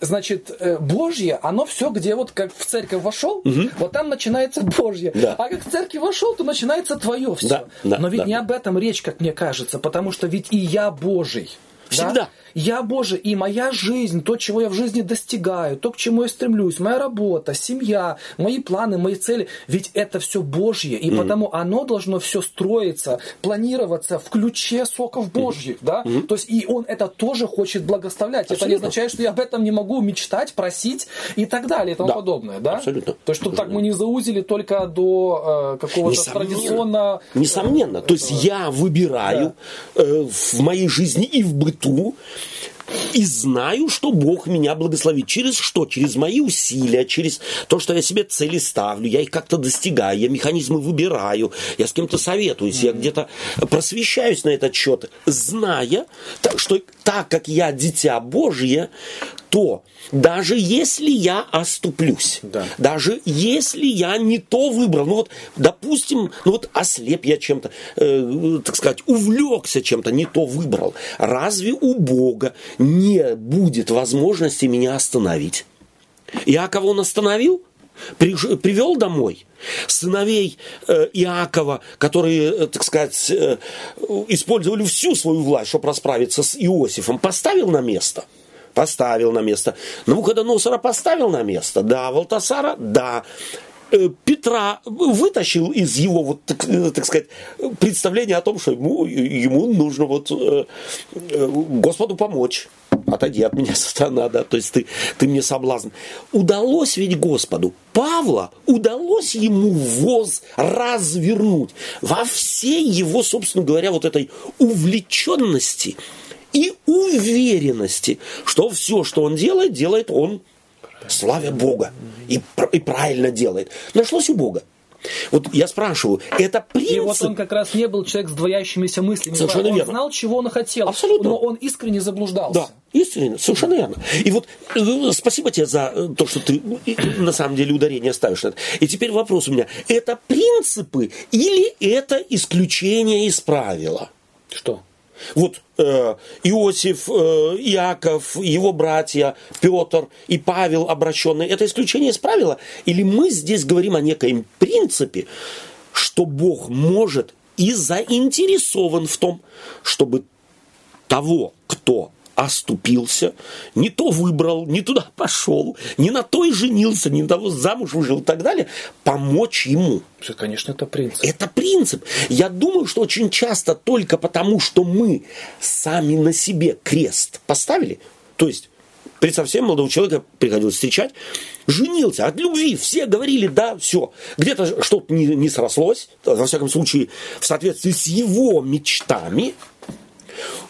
S3: значит, э, Божье, оно все, где вот как в церковь вошел, угу. вот там начинается Божье. Да. А как в церковь вошел, то начинается твое все. Да, да, Но ведь да. не об этом речь, как мне кажется, потому что ведь и я Божий.
S1: Всегда.
S3: Да? Я Божий, и моя жизнь, то, чего я в жизни достигаю, то, к чему я стремлюсь, моя работа, семья, мои планы, мои цели, ведь это все Божье, и mm-hmm. потому оно должно все строиться, планироваться в ключе соков Божьих, mm-hmm. да? Mm-hmm. То есть и Он это тоже хочет благословлять. Абсолютно. Это не означает, что я об этом не могу мечтать, просить и так далее и тому да. подобное, да?
S1: Абсолютно.
S3: То есть, чтобы так мы не заузили только до э, какого-то Несомненно. традиционно...
S1: Несомненно. То есть я выбираю да. э, в моей жизни и в быту и знаю, что Бог меня благословит. Через что? Через мои усилия, через то, что я себе цели ставлю, я их как-то достигаю, я механизмы выбираю, я с кем-то советуюсь, я где-то просвещаюсь на этот счет, зная, что так как я дитя Божье, то даже если я оступлюсь, да. даже если я не то выбрал, ну вот, допустим, ну вот ослеп я чем-то, э, так сказать, увлекся чем-то, не то выбрал, разве у Бога не будет возможности меня остановить? Иакова он остановил? привел домой сыновей э, Иакова, которые, э, так сказать, э, использовали всю свою власть, чтобы расправиться с Иосифом, поставил на место – Поставил на место. Навуходоносора поставил на место. Да. Валтасара? Да. Э, Петра вытащил из его, вот, так, э, так сказать, представления о том, что ему, ему нужно вот, э, Господу помочь. Отойди от меня, сатана, да, то есть ты, ты мне соблазн. Удалось ведь Господу, Павла, удалось ему воз развернуть во всей его, собственно говоря, вот этой увлеченности – и уверенности, что все, что он делает, делает он славя Бога. И, и правильно делает. Нашлось у Бога. Вот я спрашиваю, это принцип... И
S3: вот он как раз не был человек с двоящимися мыслями.
S1: Совершенно
S3: он
S1: верно.
S3: знал, чего он хотел.
S1: Абсолютно.
S3: Но он искренне заблуждался.
S1: Да, искренне, совершенно верно. И вот э, спасибо тебе за э, то, что ты э, на самом деле ударение ставишь на это. И теперь вопрос у меня. Это принципы или это исключение из правила?
S3: Что?
S1: Вот э, Иосиф, э, Иаков, его братья, Петр и Павел обращенные, это исключение из правила? Или мы здесь говорим о некоем принципе, что Бог может и заинтересован в том, чтобы того, кто оступился, не то выбрал, не туда пошел, не на той женился, не на того замуж выжил и так далее, помочь ему.
S3: Что, конечно, это принцип.
S1: Это принцип. Я думаю, что очень часто только потому, что мы сами на себе крест поставили, то есть при совсем молодого человека приходилось встречать, женился от любви, все говорили, да, все. Где-то что-то не, не срослось, во всяком случае, в соответствии с его мечтами,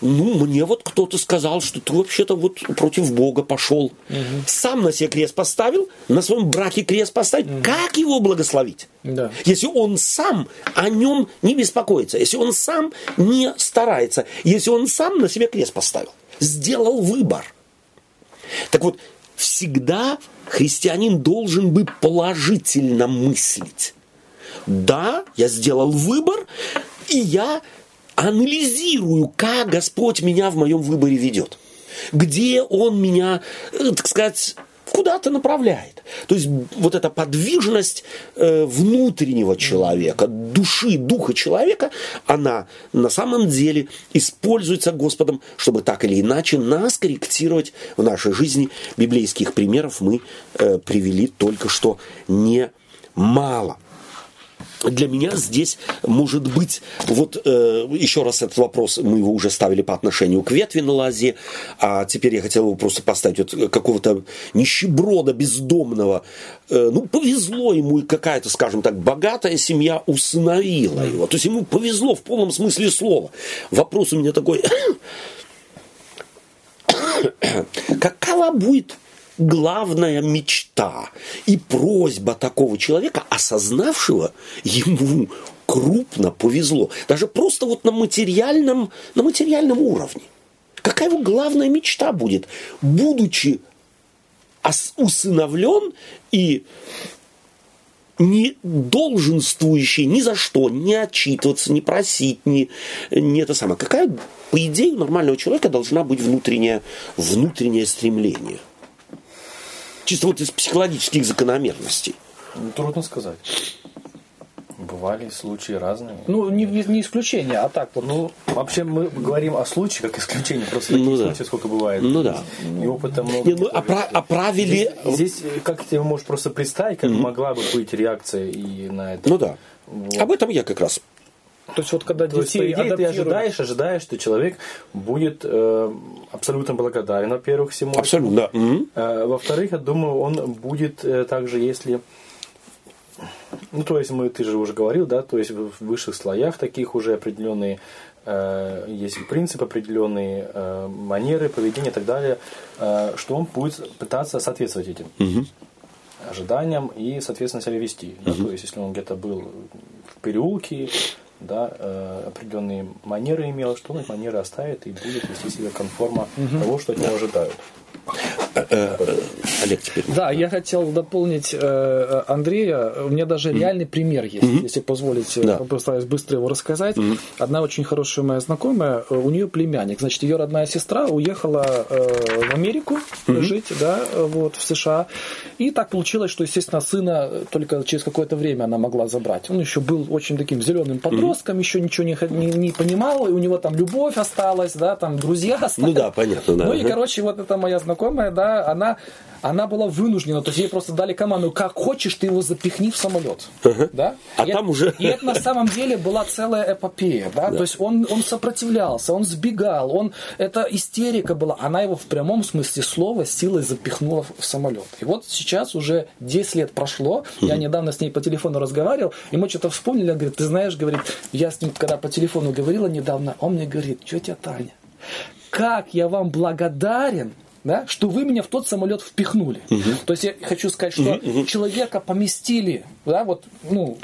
S1: ну, мне вот кто-то сказал, что ты вообще-то вот против Бога пошел. Угу. Сам на себе крест поставил, на своем браке крест поставить. Угу. Как его благословить? Да. Если он сам о нем не беспокоится, если он сам не старается, если он сам на себе крест поставил, сделал выбор. Так вот, всегда христианин должен бы положительно мыслить. Да, я сделал выбор, и я анализирую, как Господь меня в моем выборе ведет. Где Он меня, э, так сказать, куда-то направляет. То есть вот эта подвижность э, внутреннего человека, души, духа человека, она на самом деле используется Господом, чтобы так или иначе нас корректировать в нашей жизни. Библейских примеров мы э, привели только что немало. Для меня здесь может быть, вот э, еще раз этот вопрос, мы его уже ставили по отношению к ветви на лозе, а теперь я хотел его просто поставить вот какого-то нищеброда бездомного. Э, ну, повезло ему, и какая-то, скажем так, богатая семья усыновила его. То есть ему повезло в полном смысле слова. Вопрос у меня такой, какова будет главная мечта и просьба такого человека, осознавшего ему крупно повезло. Даже просто вот на материальном, на материальном уровне. Какая его главная мечта будет, будучи усыновлен и не долженствующий ни за что, не отчитываться, не просить, не, не это самое. Какая, по идее, у нормального человека должна быть внутреннее, внутреннее стремление? Чисто вот из психологических закономерностей.
S3: Ну, трудно сказать.
S2: Бывали случаи разные.
S3: Ну, не, не исключение, а так вот.
S2: Ну, вообще мы говорим о случае как исключение, просто
S1: Ну
S2: таких
S1: да.
S2: случаев сколько бывает.
S1: Ну да.
S2: И опыта много.
S1: Не, ну, опра- оправили...
S2: Здесь, здесь, э, как ты можешь просто представить, как могла бы быть реакция и на это.
S1: Ну да.
S2: Вот.
S1: Об этом я как раз.
S3: То есть вот когда
S2: То есть, по
S3: детей
S2: идее, ты
S3: адаптируют-
S2: ожидаешь, ожидаешь, что человек будет э, абсолютно благодарен, во-первых, всему. этому.
S1: Абсолютно. Мгм.
S2: Э, Во-вторых, я думаю, он будет э, также, если... Ну, то есть, мы, ты же уже говорил, да, то есть в высших слоях таких уже определенные э, есть принципы определенные, э, манеры, поведения и так далее, э, что он будет пытаться соответствовать этим ожиданиям и, соответственно, себя вести. да, то есть, если он где-то был в переулке, да, э, определенные манеры имел, что он эти манеры оставит и будет вести себя конформа того, что от него ожидают.
S1: Олег теперь.
S3: Да, я хотел дополнить э, Андрея. У меня даже реальный пример есть, если позволите.
S1: Да.
S3: Постараюсь быстро его рассказать. Одна очень хорошая моя знакомая, э, у нее племянник. Значит, ее родная сестра уехала э, в Америку жить, да, э, вот, в США. И так получилось, что, естественно, сына только через какое-то время она могла забрать. Он еще был очень таким зеленым подростком, еще ничего не, не, не понимал, и у него там любовь осталась, да, там друзья остались.
S1: Ну да, понятно, да.
S3: Ну и, короче, вот эта моя знакомая, да, она, она была вынуждена, то есть ей просто дали команду, как хочешь, ты его запихни в самолет. Да?
S1: А
S3: и
S1: там
S3: это,
S1: уже-
S3: И это на самом деле была целая эпопея, да, то есть он, он сопротивлялся, он сбегал, он, это истерика была, она его в прямом смысле слова силой запихнула в самолет. И вот сейчас уже 10 лет прошло, я недавно с ней по телефону разговаривал, и мы что-то вспомнили, она говорит, ты знаешь, говорит, я с ним, когда по телефону говорила недавно, он мне говорит, тетя Таня, как я вам благодарен, да, что вы меня в тот самолет впихнули. То есть я хочу сказать, что человека поместили, да, вот, ну,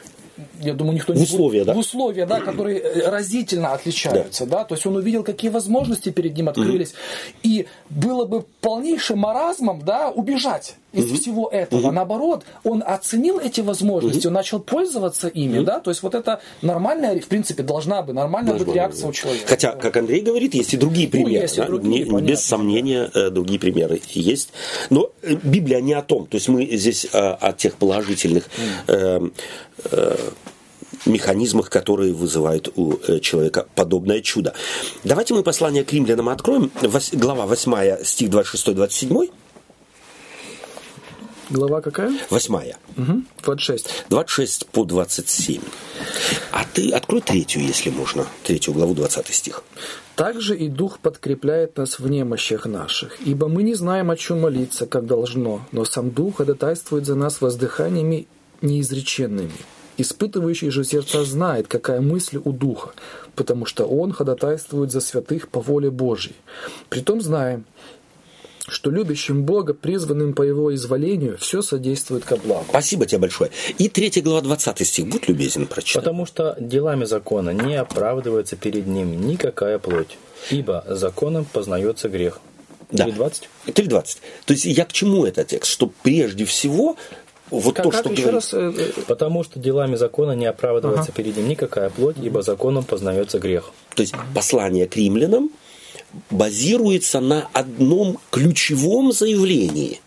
S3: я думаю, никто
S1: В
S3: не
S1: условия,
S3: будет,
S1: да?
S3: в условия, да, которые э, разительно отличаются, да. то есть он увидел, какие возможности перед ним открылись, и было бы полнейшим маразмом, да, убежать из всего этого. Наоборот, он оценил эти возможности, он начал пользоваться ими, да, то есть вот это нормальная, в принципе, должна бы нормальная быть реакция у человека.
S1: Хотя, как Андрей говорит, есть и другие примеры.
S3: есть и
S1: да,
S3: другие,
S1: не-
S3: понятно.
S1: без сомнения, э, другие примеры есть. Но э, Библия не о том. То есть мы здесь э, о тех положительных э, э, механизмах, которые вызывают у э, человека подобное чудо. Давайте мы послание к римлянам откроем. Глава 8, стих 26-27.
S3: Глава какая?
S1: 8.
S3: Угу. 26.
S1: 26 по 27. А ты открой третью, если можно. Третью главу, 20 стих.
S3: Также и Дух подкрепляет нас в немощах наших, ибо мы не знаем, о чем молиться, как должно, но сам Дух ходатайствует за нас воздыханиями неизреченными. Испытывающий же сердца знает, какая мысль у Духа, потому что Он ходатайствует за святых по воле Божьей. Притом знаем, что любящим Бога, призванным по Его изволению, все содействует ко благу.
S1: Спасибо тебе большое. И третья глава, 20 стих. Будь любезен, прочитай.
S2: Потому что делами закона не оправдывается перед ним никакая плоть, ибо законом познается грех.
S1: Да.
S2: Или 20?
S1: 3.20. То есть я к чему этот текст? Что прежде всего вот
S3: Как,
S1: то,
S3: как
S1: что говорит-
S3: раз? э, э,
S2: Потому что делами закона не оправдывается перед ним никакая плоть, ибо законом познается грех.
S1: То есть послание к римлянам базируется на одном ключевом заявлении,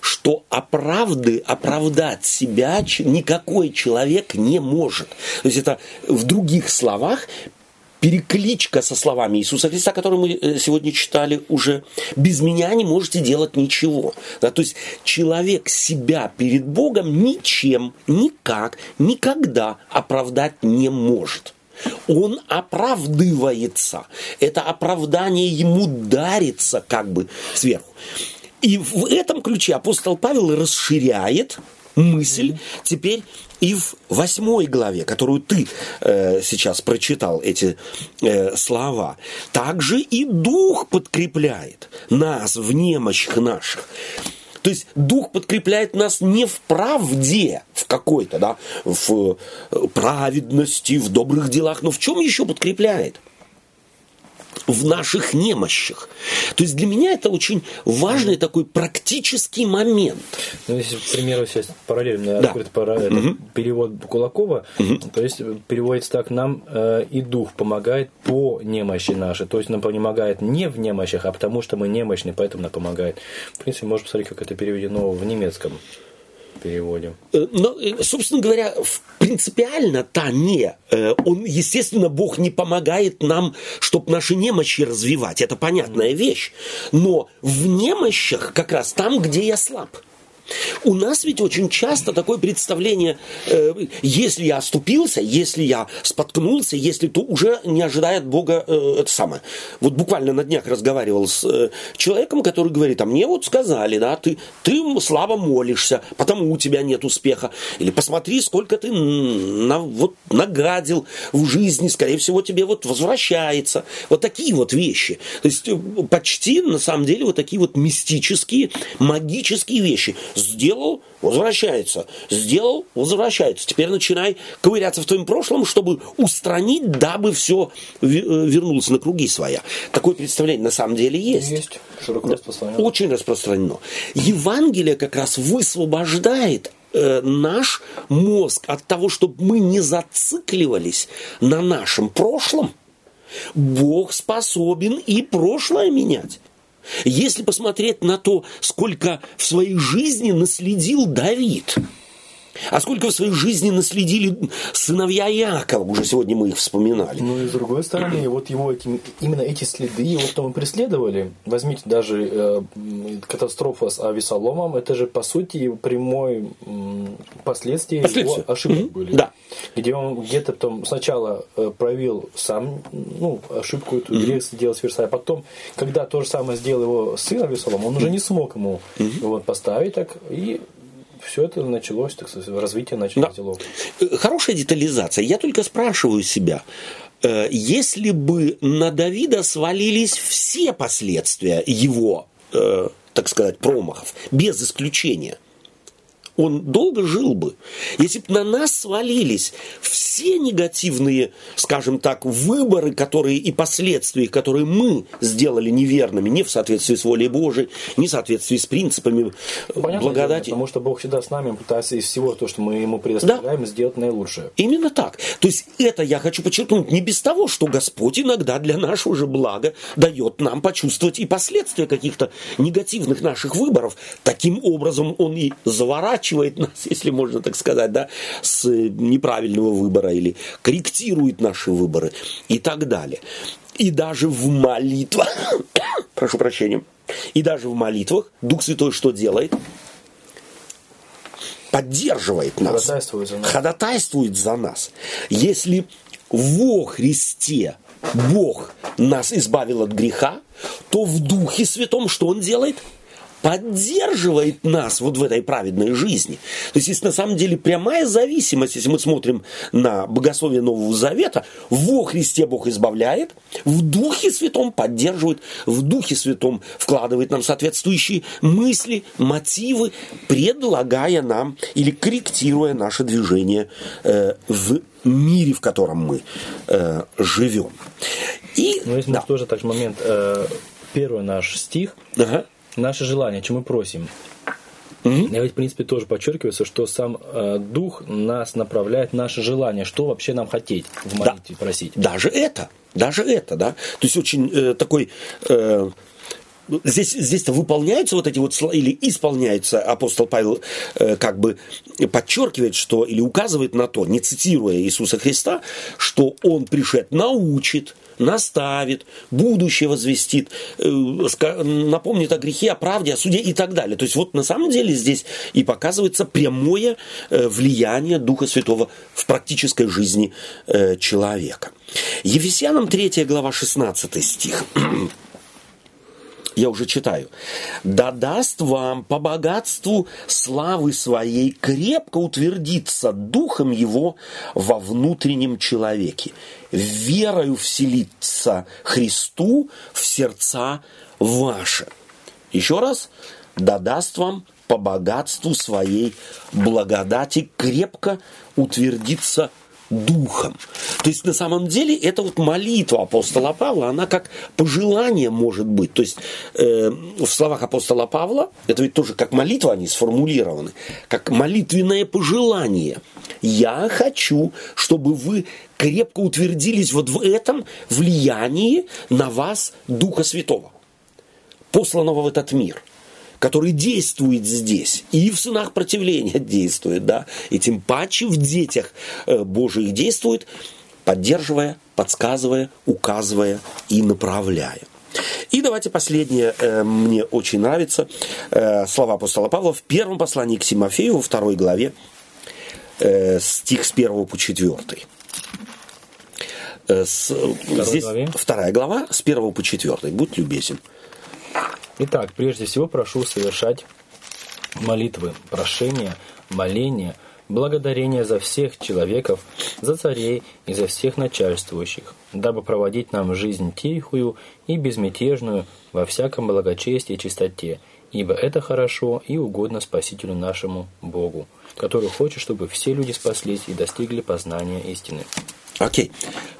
S1: что оправды, оправдать себя никакой человек не может. То есть это в других словах перекличка со словами Иисуса Христа, которые мы э, сегодня читали уже. Без меня не можете делать ничего. Да, то есть человек себя перед Богом ничем, никак, никогда оправдать не может. Он оправдывается. Это оправдание ему дарится как бы сверху. И в этом ключе апостол Павел расширяет мысль теперь и в восьмой главе, которую ты э, сейчас прочитал эти э, слова, также и Дух подкрепляет нас в немощах наших. То есть Дух подкрепляет нас не в правде, в какой-то, да, в э, праведности, в добрых делах, но в чем еще подкрепляет? В наших немощах. То есть для меня это очень важный такой практический момент.
S2: Ну, если, к примеру, сейчас параллельно
S1: Да.
S2: открыт пара- это перевод Кулакова, то есть переводится так, нам э, и Дух помогает по немощи нашей. То есть нам помогает не в немощах, а потому что мы немощны, поэтому нам помогает. В принципе, можно посмотреть, как это переведено в немецком. Переводе.
S1: Э, но, э, собственно говоря, принципиально-то не. Э, он, естественно, Бог не помогает нам, чтобы наши немощи развивать. Это понятная вещь. Но в немощах как раз там, где я слаб. У нас ведь очень часто такое представление, э, если я оступился, если я споткнулся, если то уже не ожидает Бога э, это самое. Вот буквально на днях разговаривал с э, человеком, который говорит, а мне вот сказали, да, ты, ты слабо молишься, потому у тебя нет успеха. Или посмотри, сколько ты на, вот, нагадил в жизни, скорее всего, тебе вот возвращается. Вот такие вот вещи. То есть э, почти, на самом деле, вот такие вот мистические, магические вещи Сделал, возвращается. Сделал, возвращается. Теперь начинай ковыряться в твоем прошлом, чтобы устранить, дабы все э, вернулось на круги своя. Такое представление на самом деле есть.
S2: Есть. Широко распространено.
S1: Очень распространено. Евангелие как раз высвобождает э, наш мозг от того, чтобы мы не зацикливались на нашем прошлом. Бог способен и прошлое менять. Если посмотреть на то, сколько в своей жизни наследил Давид – а сколько в своей жизни наследили сыновья Якова, уже сегодня мы их вспоминали.
S2: Ну и с другой стороны, вот его эти, именно эти следы, его потом и преследовали. Возьмите даже э, катастрофа с Авесоломом, это же по сути прямой э, последствие его ошибок mm-hmm. были.
S1: Да.
S2: Где он где-то там сначала э, проявил сам ну, ошибку эту, mm-hmm. грех сделал с Версая, потом, когда то же самое сделал его сын Авесолом, он mm-hmm. уже не смог ему mm-hmm. вот, поставить так, и все это началось, так сказать, развитие началось да. диалога.
S1: Э, хорошая детализация. Я только спрашиваю себя, э, если бы на Давида свалились все последствия его, э, так сказать, промахов, без исключения – он долго жил бы. Если бы на нас свалились все негативные, скажем так, выборы, которые и последствия, которые мы сделали неверными, не в соответствии с волей Божией, не в соответствии с принципами Понятно благодати.
S2: Дело, потому что Бог всегда с нами пытается из всего то, что мы ему предоставляем, да. сделать наилучшее.
S1: Именно так. То есть это я хочу подчеркнуть не без того, что Господь иногда для нашего же блага дает нам почувствовать и последствия каких-то негативных наших выборов. Таким образом он и заворачивает отворачивает нас, если можно так сказать, да, с неправильного выбора или корректирует наши выборы и так далее. И даже в молитвах, прошу прощения, и даже в молитвах Дух Святой что делает? Поддерживает нас.
S2: Ходатайствует за нас.
S1: Ходатайствует за нас. Если во Христе Бог нас избавил от греха, то в Духе Святом что Он делает? Поддерживает нас вот в этой праведной жизни. То есть, есть на самом деле прямая зависимость, если мы смотрим на богословие Нового Завета, во Христе Бог избавляет, в Духе Святом поддерживает, в Духе Святом вкладывает нам соответствующие мысли, мотивы, предлагая нам или корректируя наше движение э, в мире, в котором мы э, живем.
S2: И, ну, есть да. тоже такой момент, э, первый наш стих, ага наше желание, чем мы просим. Я ведь, в принципе, тоже подчеркивается, что сам э, Дух нас направляет наше желание, что вообще нам хотеть в молитве да. просить.
S1: Даже это, даже это, да. То есть очень э, такой... Э, здесь, здесь-то выполняются вот эти вот слова, или исполняются, апостол Павел э, как бы подчеркивает, что, или указывает на то, не цитируя Иисуса Христа, что Он пришед научит, наставит, будущее возвестит, э, напомнит о грехе, о правде, о суде и так далее. То есть вот на самом деле здесь и показывается прямое э, влияние Духа Святого в практической жизни э, человека. Ефесянам 3 глава 16 стих я уже читаю, да даст вам по богатству славы своей крепко утвердиться духом его во внутреннем человеке, верою вселиться Христу в сердца ваши. Еще раз, да даст вам по богатству своей благодати крепко утвердиться духом. То есть на самом деле это вот молитва апостола Павла, она как пожелание может быть. То есть э, в словах апостола Павла, это ведь тоже как молитва они сформулированы, как молитвенное пожелание. Я хочу, чтобы вы крепко утвердились вот в этом влиянии на вас Духа Святого, посланного в этот мир – который действует здесь, и в сынах противления действует, да, и тем паче в детях э, Божиих действует, поддерживая, подсказывая, указывая и направляя. И давайте последнее, э, мне очень нравится, э, слова апостола Павла в первом послании к Тимофею, во второй главе, стих с 1 по 4. Э, с, здесь главе? вторая глава с 1 по 4. Будь любезен.
S2: Итак, прежде всего прошу совершать молитвы, прошения, моления, благодарение за всех человеков, за царей и за всех начальствующих, дабы проводить нам жизнь тихую и безмятежную во всяком благочестии и чистоте, ибо это хорошо и угодно Спасителю нашему Богу, который хочет, чтобы все люди спаслись и достигли познания истины.
S1: Окей.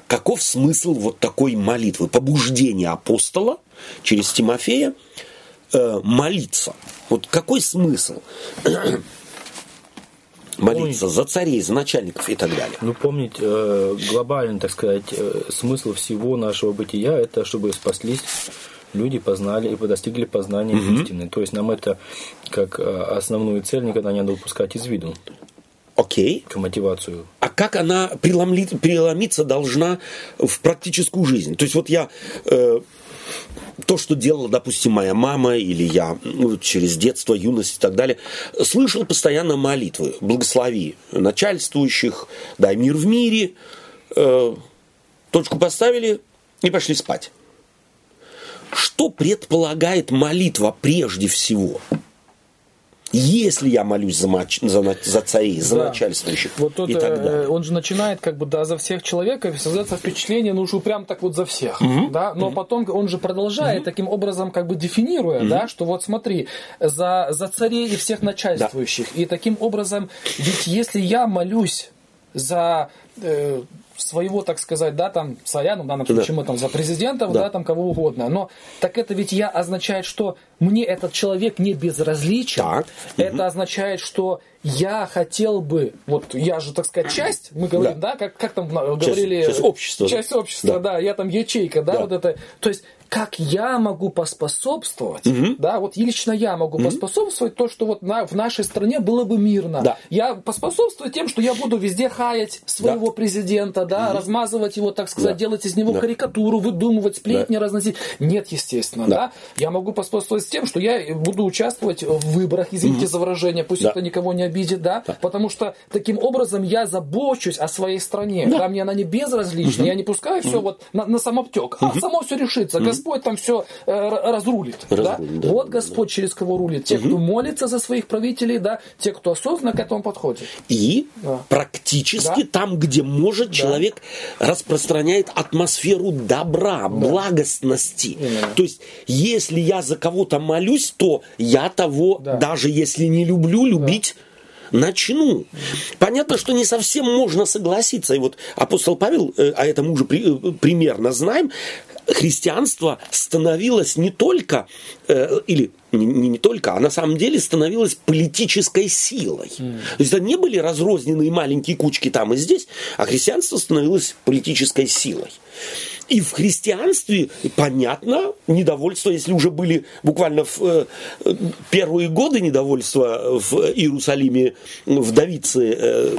S1: Каков смысл вот такой молитвы, побуждения апостола через Тимофея э, молиться? Вот какой смысл? молиться за царей, за начальников и так далее.
S2: Ну, помнить э, глобальный, так сказать, э, смысл всего нашего бытия, это чтобы спаслись люди познали и достигли познания угу. истины. То есть нам это как э, основную цель никогда не надо упускать из виду.
S1: Окей.
S2: К мотивацию.
S1: А как она преломлить, преломиться должна в практическую жизнь? То есть вот я э, то, что делала, допустим, моя мама или я ну, через детство, юность и так далее, слышал постоянно молитвы. Благослови начальствующих, дай мир в мире. Э, точку поставили и пошли спать. Что предполагает молитва прежде всего? Если я молюсь за, мач, за, за царей, за да. начальствующих
S3: вот тут, и так э, далее. Он же начинает как бы да, за всех человека, создается впечатление, ну уж прям так вот за всех. Угу. Да? Но угу. потом он же продолжает угу. таким образом как бы дефинируя, угу. да, что вот смотри, за, за царей и всех начальствующих. Да. И таким образом, ведь если я молюсь за э, своего, так сказать, да, там, царя, ну, в данном случае да. мы там за президентов, да. да, там, кого угодно. Но так это ведь я означает, что мне этот человек не безразличен. Так. Это угу. означает, что я хотел бы, вот я же, так сказать, часть, мы говорим, да, да как, как там говорили...
S1: Часть, часть общества.
S3: Часть общества, да. да, я там ячейка, да, да, вот это. То есть как я могу поспособствовать, угу. да, вот лично я могу угу. поспособствовать то, что вот на, в нашей стране было бы мирно. Да. Я поспособствую тем, что я буду везде хаять своего да. президента, да, угу. размазывать его, так сказать, да. делать из него да. карикатуру, выдумывать сплетни, да. разносить. Нет, естественно, да. да. Я могу поспособствовать тем, что я буду участвовать в выборах, извините угу. за выражение, пусть да. это никого не обидит, да, да, потому что таким образом я забочусь о своей стране, да, да мне она не безразлична, угу. я не пускаю угу. все вот на, на самоптек, угу. а само все решится. Угу. Господь там все э, разрулит. разрулит да? Да, вот Господь да. через кого рулит. Те, угу. кто молится за своих правителей, да, те, кто осознанно к этому подходит.
S1: И да. практически да? там, где может, да. человек распространяет атмосферу добра, да. благостности. Именно. То есть, если я за кого-то молюсь, то я того, да. даже если не люблю, любить да начну. Понятно, что не совсем можно согласиться. И вот апостол Павел, э, а это мы уже э, примерно знаем, христианство становилось не только, э, или не, не, не только, а на самом деле становилось политической силой. Mm. То есть это не были разрозненные маленькие кучки там и здесь, а христианство становилось политической силой. И в христианстве, понятно, недовольство, если уже были буквально в э, первые годы недовольства в Иерусалиме, вдовицы э,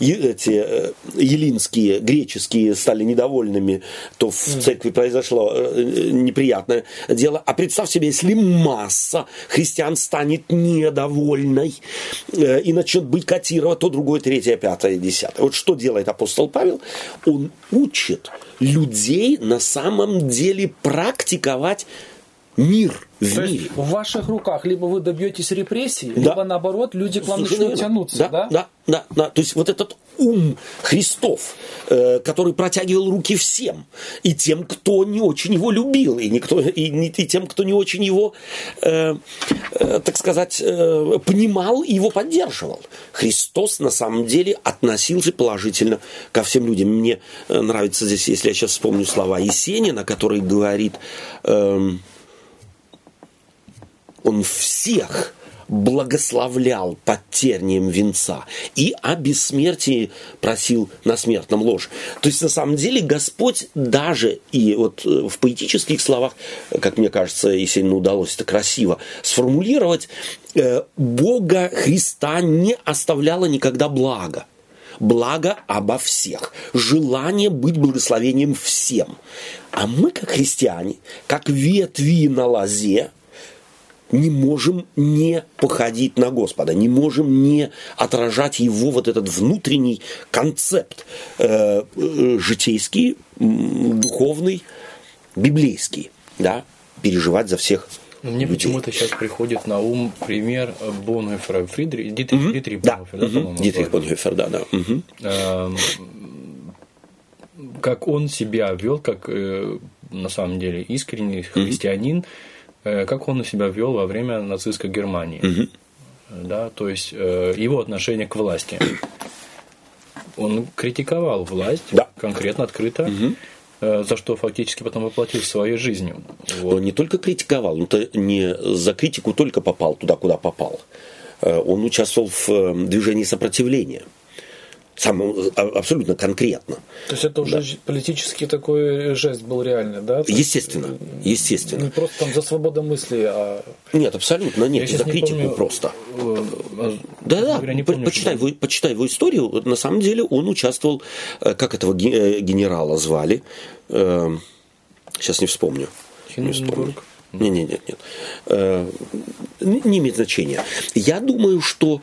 S1: эти э, елинские, греческие стали недовольными, то в церкви произошло неприятное дело. А представь себе, если масса христиан станет недовольной и начнет быть котировать то другое, третье, пятое, десятое. Вот что делает апостол Павел? Он учит людей на самом деле практиковать мир в То мире.
S3: в ваших руках либо вы добьетесь репрессий, да. либо наоборот люди к вам Слушай, начнут тянуться.
S1: Да, да, да, да, да. То есть вот этот ум Христов, э, который протягивал руки всем, и тем, кто не очень его любил, и, никто, и, и тем, кто не очень его, э, э, так сказать, э, понимал и его поддерживал. Христос на самом деле относился положительно ко всем людям. Мне э, нравится здесь, если я сейчас вспомню слова Есенина, который говорит... Э, он всех благословлял под тернием венца и о бессмертии просил на смертном ложе. То есть, на самом деле, Господь даже и вот э, в поэтических словах, как мне кажется, если не удалось это красиво сформулировать, э, Бога Христа не оставляла никогда благо благо обо всех, желание быть благословением всем. А мы, как христиане, как ветви на лозе, не можем не походить на Господа, не можем не отражать его вот этот внутренний концепт э, э, житейский, духовный, библейский, да, переживать за всех
S2: но мне почему-то сейчас приходит на ум пример Бонхофера Фридрих, Дитрих, угу. Дитрих да. Бонхофер, да,
S1: угу. Дитрих Бонхофер, да, да. Угу.
S2: Эм, как он себя вел, как э, на самом деле искренний христианин, угу как он себя вел во время нацистской Германии. Угу. Да, то есть э, его отношение к власти. Он критиковал власть да. конкретно, открыто. Угу за что фактически потом воплотил своей жизнью.
S1: Вот. Он не только критиковал, он -то не за критику только попал туда, куда попал. Он участвовал в движении сопротивления сам, а, абсолютно конкретно.
S3: То есть это уже да. политический такой жест был реальный, да?
S1: То естественно, есть, естественно.
S3: Не просто там за свободу мысли, а...
S1: Нет, абсолютно нет, Я за критику помню, просто. Э, да, да, не помню, почитай, его, почитай его историю, на самом деле он участвовал, э, как этого э, генерала звали, сейчас не вспомню. Не вспомню. Нет, нет, нет, нет. Не имеет значения. Я думаю, что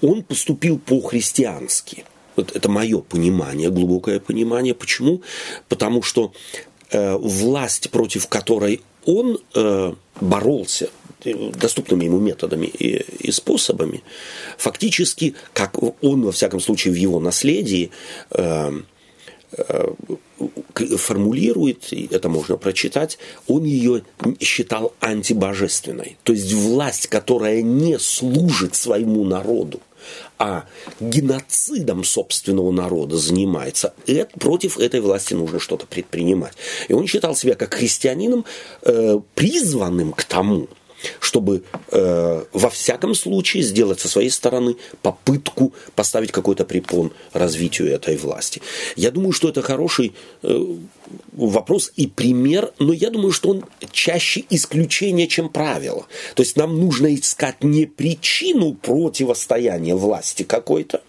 S1: он поступил по-христиански. Вот это мое понимание, глубокое понимание. Почему? Потому что э, власть, против которой он э, боролся э, доступными ему методами и, и способами, фактически, как он, во всяком случае, в его наследии э, э, формулирует, и это можно прочитать, он ее считал антибожественной. То есть власть, которая не служит своему народу, а геноцидом собственного народа занимается, это, против этой власти нужно что-то предпринимать. И он считал себя как христианином, э, призванным к тому, чтобы э, во всяком случае сделать со своей стороны попытку поставить какой-то препон развитию этой власти. Я думаю, что это хороший э, вопрос и пример, но я думаю, что он чаще исключение, чем правило. То есть нам нужно искать не причину противостояния власти какой-то,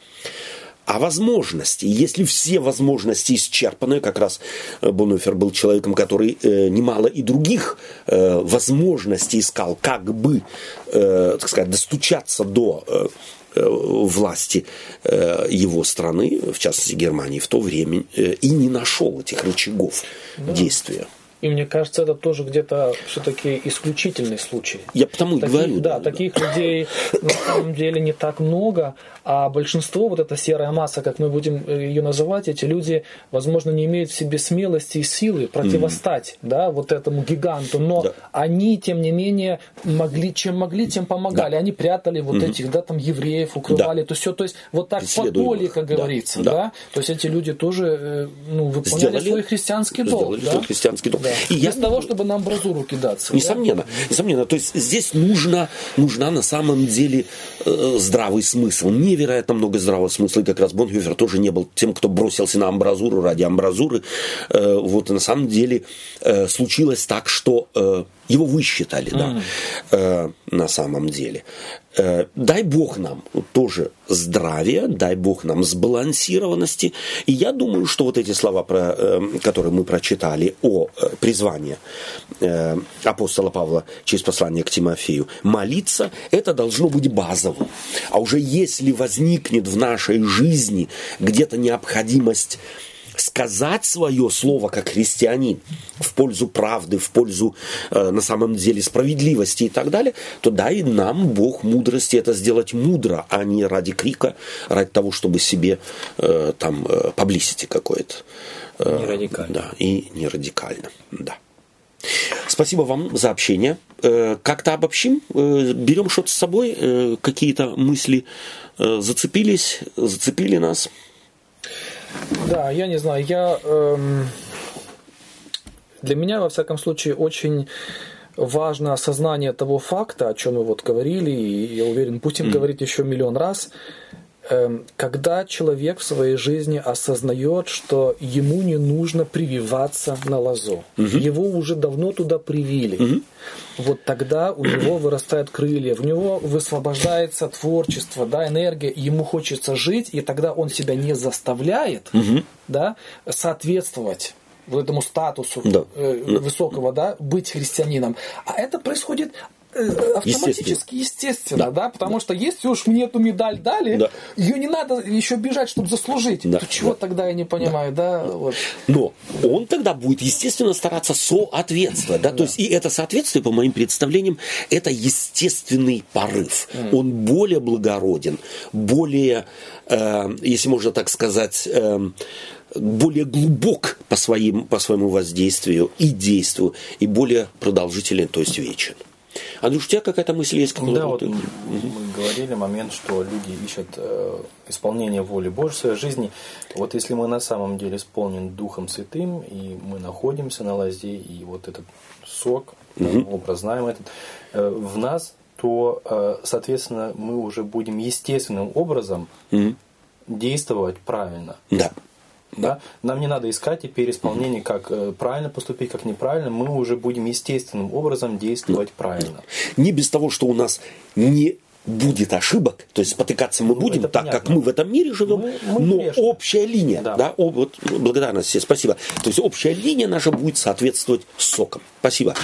S1: а возможности. Если все возможности исчерпаны, как раз э, Бонуфер был человеком, который э, немало и других э, возможностей искал, как бы, э, так сказать, достучаться до э, э власти э, его страны, в частности Германии в то время, и не нашел этих рычагов да. действия.
S3: И мне кажется, это тоже где-то все-таки исключительный случай.
S1: Я потому и
S3: таких,
S1: говорю.
S3: Да, да, таких людей на самом деле не так много, а большинство, вот эта серая масса, как мы будем э, ее называть, эти люди, возможно, не имеют в себе смелости и силы противостать, mm-hmm. да, вот этому гиганту, но да. они, тем не менее, могли, чем могли, тем помогали. Да. Они прятали вот mm-hmm. этих, да, там, евреев, укрывали, да. то все, то есть вот так по поле, как да. говорится, да. да, то есть эти люди тоже, э, ну, выполняли Сделали, свой христианский долг,
S1: да? свой христианский долг. Да.
S3: И Без я... того, чтобы на амбразуру кидаться.
S1: Несомненно, да? несомненно. То есть здесь нужно, нужна на самом деле э, здравый смысл. Невероятно много здравого смысла. И как раз Бонхюфер тоже не был тем, кто бросился на амбразуру ради амбразуры. Э, вот на самом деле э, случилось так, что э, его высчитали, да, э, на самом деле. Э, дай Бог нам тоже здравия, дай Бог нам сбалансированности. И я думаю, что вот эти слова, про, э, которые мы прочитали о э, призвании апостола Павла через послание к Тимофею, молиться, это должно быть базовым. А уже если возникнет в нашей жизни где-то необходимость сказать свое слово как христианин в пользу правды, в пользу э, на самом деле справедливости и так далее, то дай нам Бог мудрости это сделать мудро, а не ради крика, ради того, чтобы себе э, там э, publicity какое-то.
S2: Э, не радикально.
S1: Да, и не радикально, да. Спасибо вам за общение. Э, как-то обобщим, э, берем что-то с собой, э, какие-то мысли зацепились, зацепили нас.
S3: Да, я не знаю, я... Эм, для меня, во всяком случае, очень важно осознание того факта, о чем мы вот говорили, и я уверен, будем mm. говорить еще миллион раз, когда человек в своей жизни осознает, что ему не нужно прививаться на лозу, угу. его уже давно туда привили, угу. вот тогда у него вырастают крылья, в него высвобождается творчество, да, энергия, ему хочется жить, и тогда он себя не заставляет угу. да, соответствовать вот этому статусу да. э, высокого, да, быть христианином. А это происходит автоматически, естественно, да. да, потому да. что если уж мне эту медаль дали, да. ее не надо еще бежать, чтобы заслужить. Да. То чего да. тогда я не понимаю, да? да? Вот.
S1: Но он тогда будет, естественно, стараться соответствовать, да, да. то есть и это соответствие, по моим представлениям, это естественный порыв. Mm. Он более благороден, более, э, если можно так сказать, э, более глубок по, своим, по своему воздействию и действию, и более продолжителен, то есть вечен. Андрюш, у тебя какая-то мысль есть?
S2: Да, вот мы говорили момент, что люди ищут э, исполнение воли Божьей в своей жизни. Вот если мы на самом деле исполнены Духом Святым, и мы находимся на лозе, и вот этот сок, угу. образ знаем этот, э, в нас, то, э, соответственно, мы уже будем естественным образом угу. действовать правильно.
S1: Да.
S2: Да? Нам не надо искать теперь исполнение, как э, правильно поступить, как неправильно. Мы уже будем естественным образом действовать правильно.
S1: Не без того, что у нас не будет ошибок, то есть спотыкаться мы ну, будем, так понятно. как мы в этом мире живем, мы, мы но грешны. общая линия, да, да о, вот, благодарность, спасибо. То есть общая линия наша будет соответствовать сокам. Спасибо.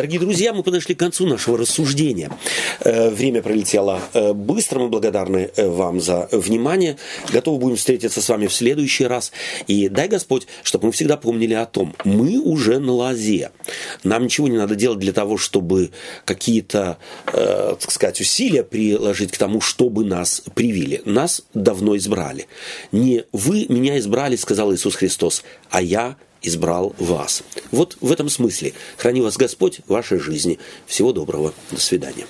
S1: Дорогие друзья, мы подошли к концу нашего рассуждения. Э, время пролетело э, быстро. Мы благодарны э, вам за внимание. Готовы будем встретиться с вами в следующий раз. И дай Господь, чтобы мы всегда помнили о том, мы уже на лозе. Нам ничего не надо делать для того, чтобы какие-то, так сказать, усилия приложить к тому, чтобы нас привили. Нас давно избрали. Не вы меня избрали, сказал Иисус Христос, а я избрал вас. Вот в этом смысле. Храни вас Господь в вашей жизни. Всего доброго. До свидания.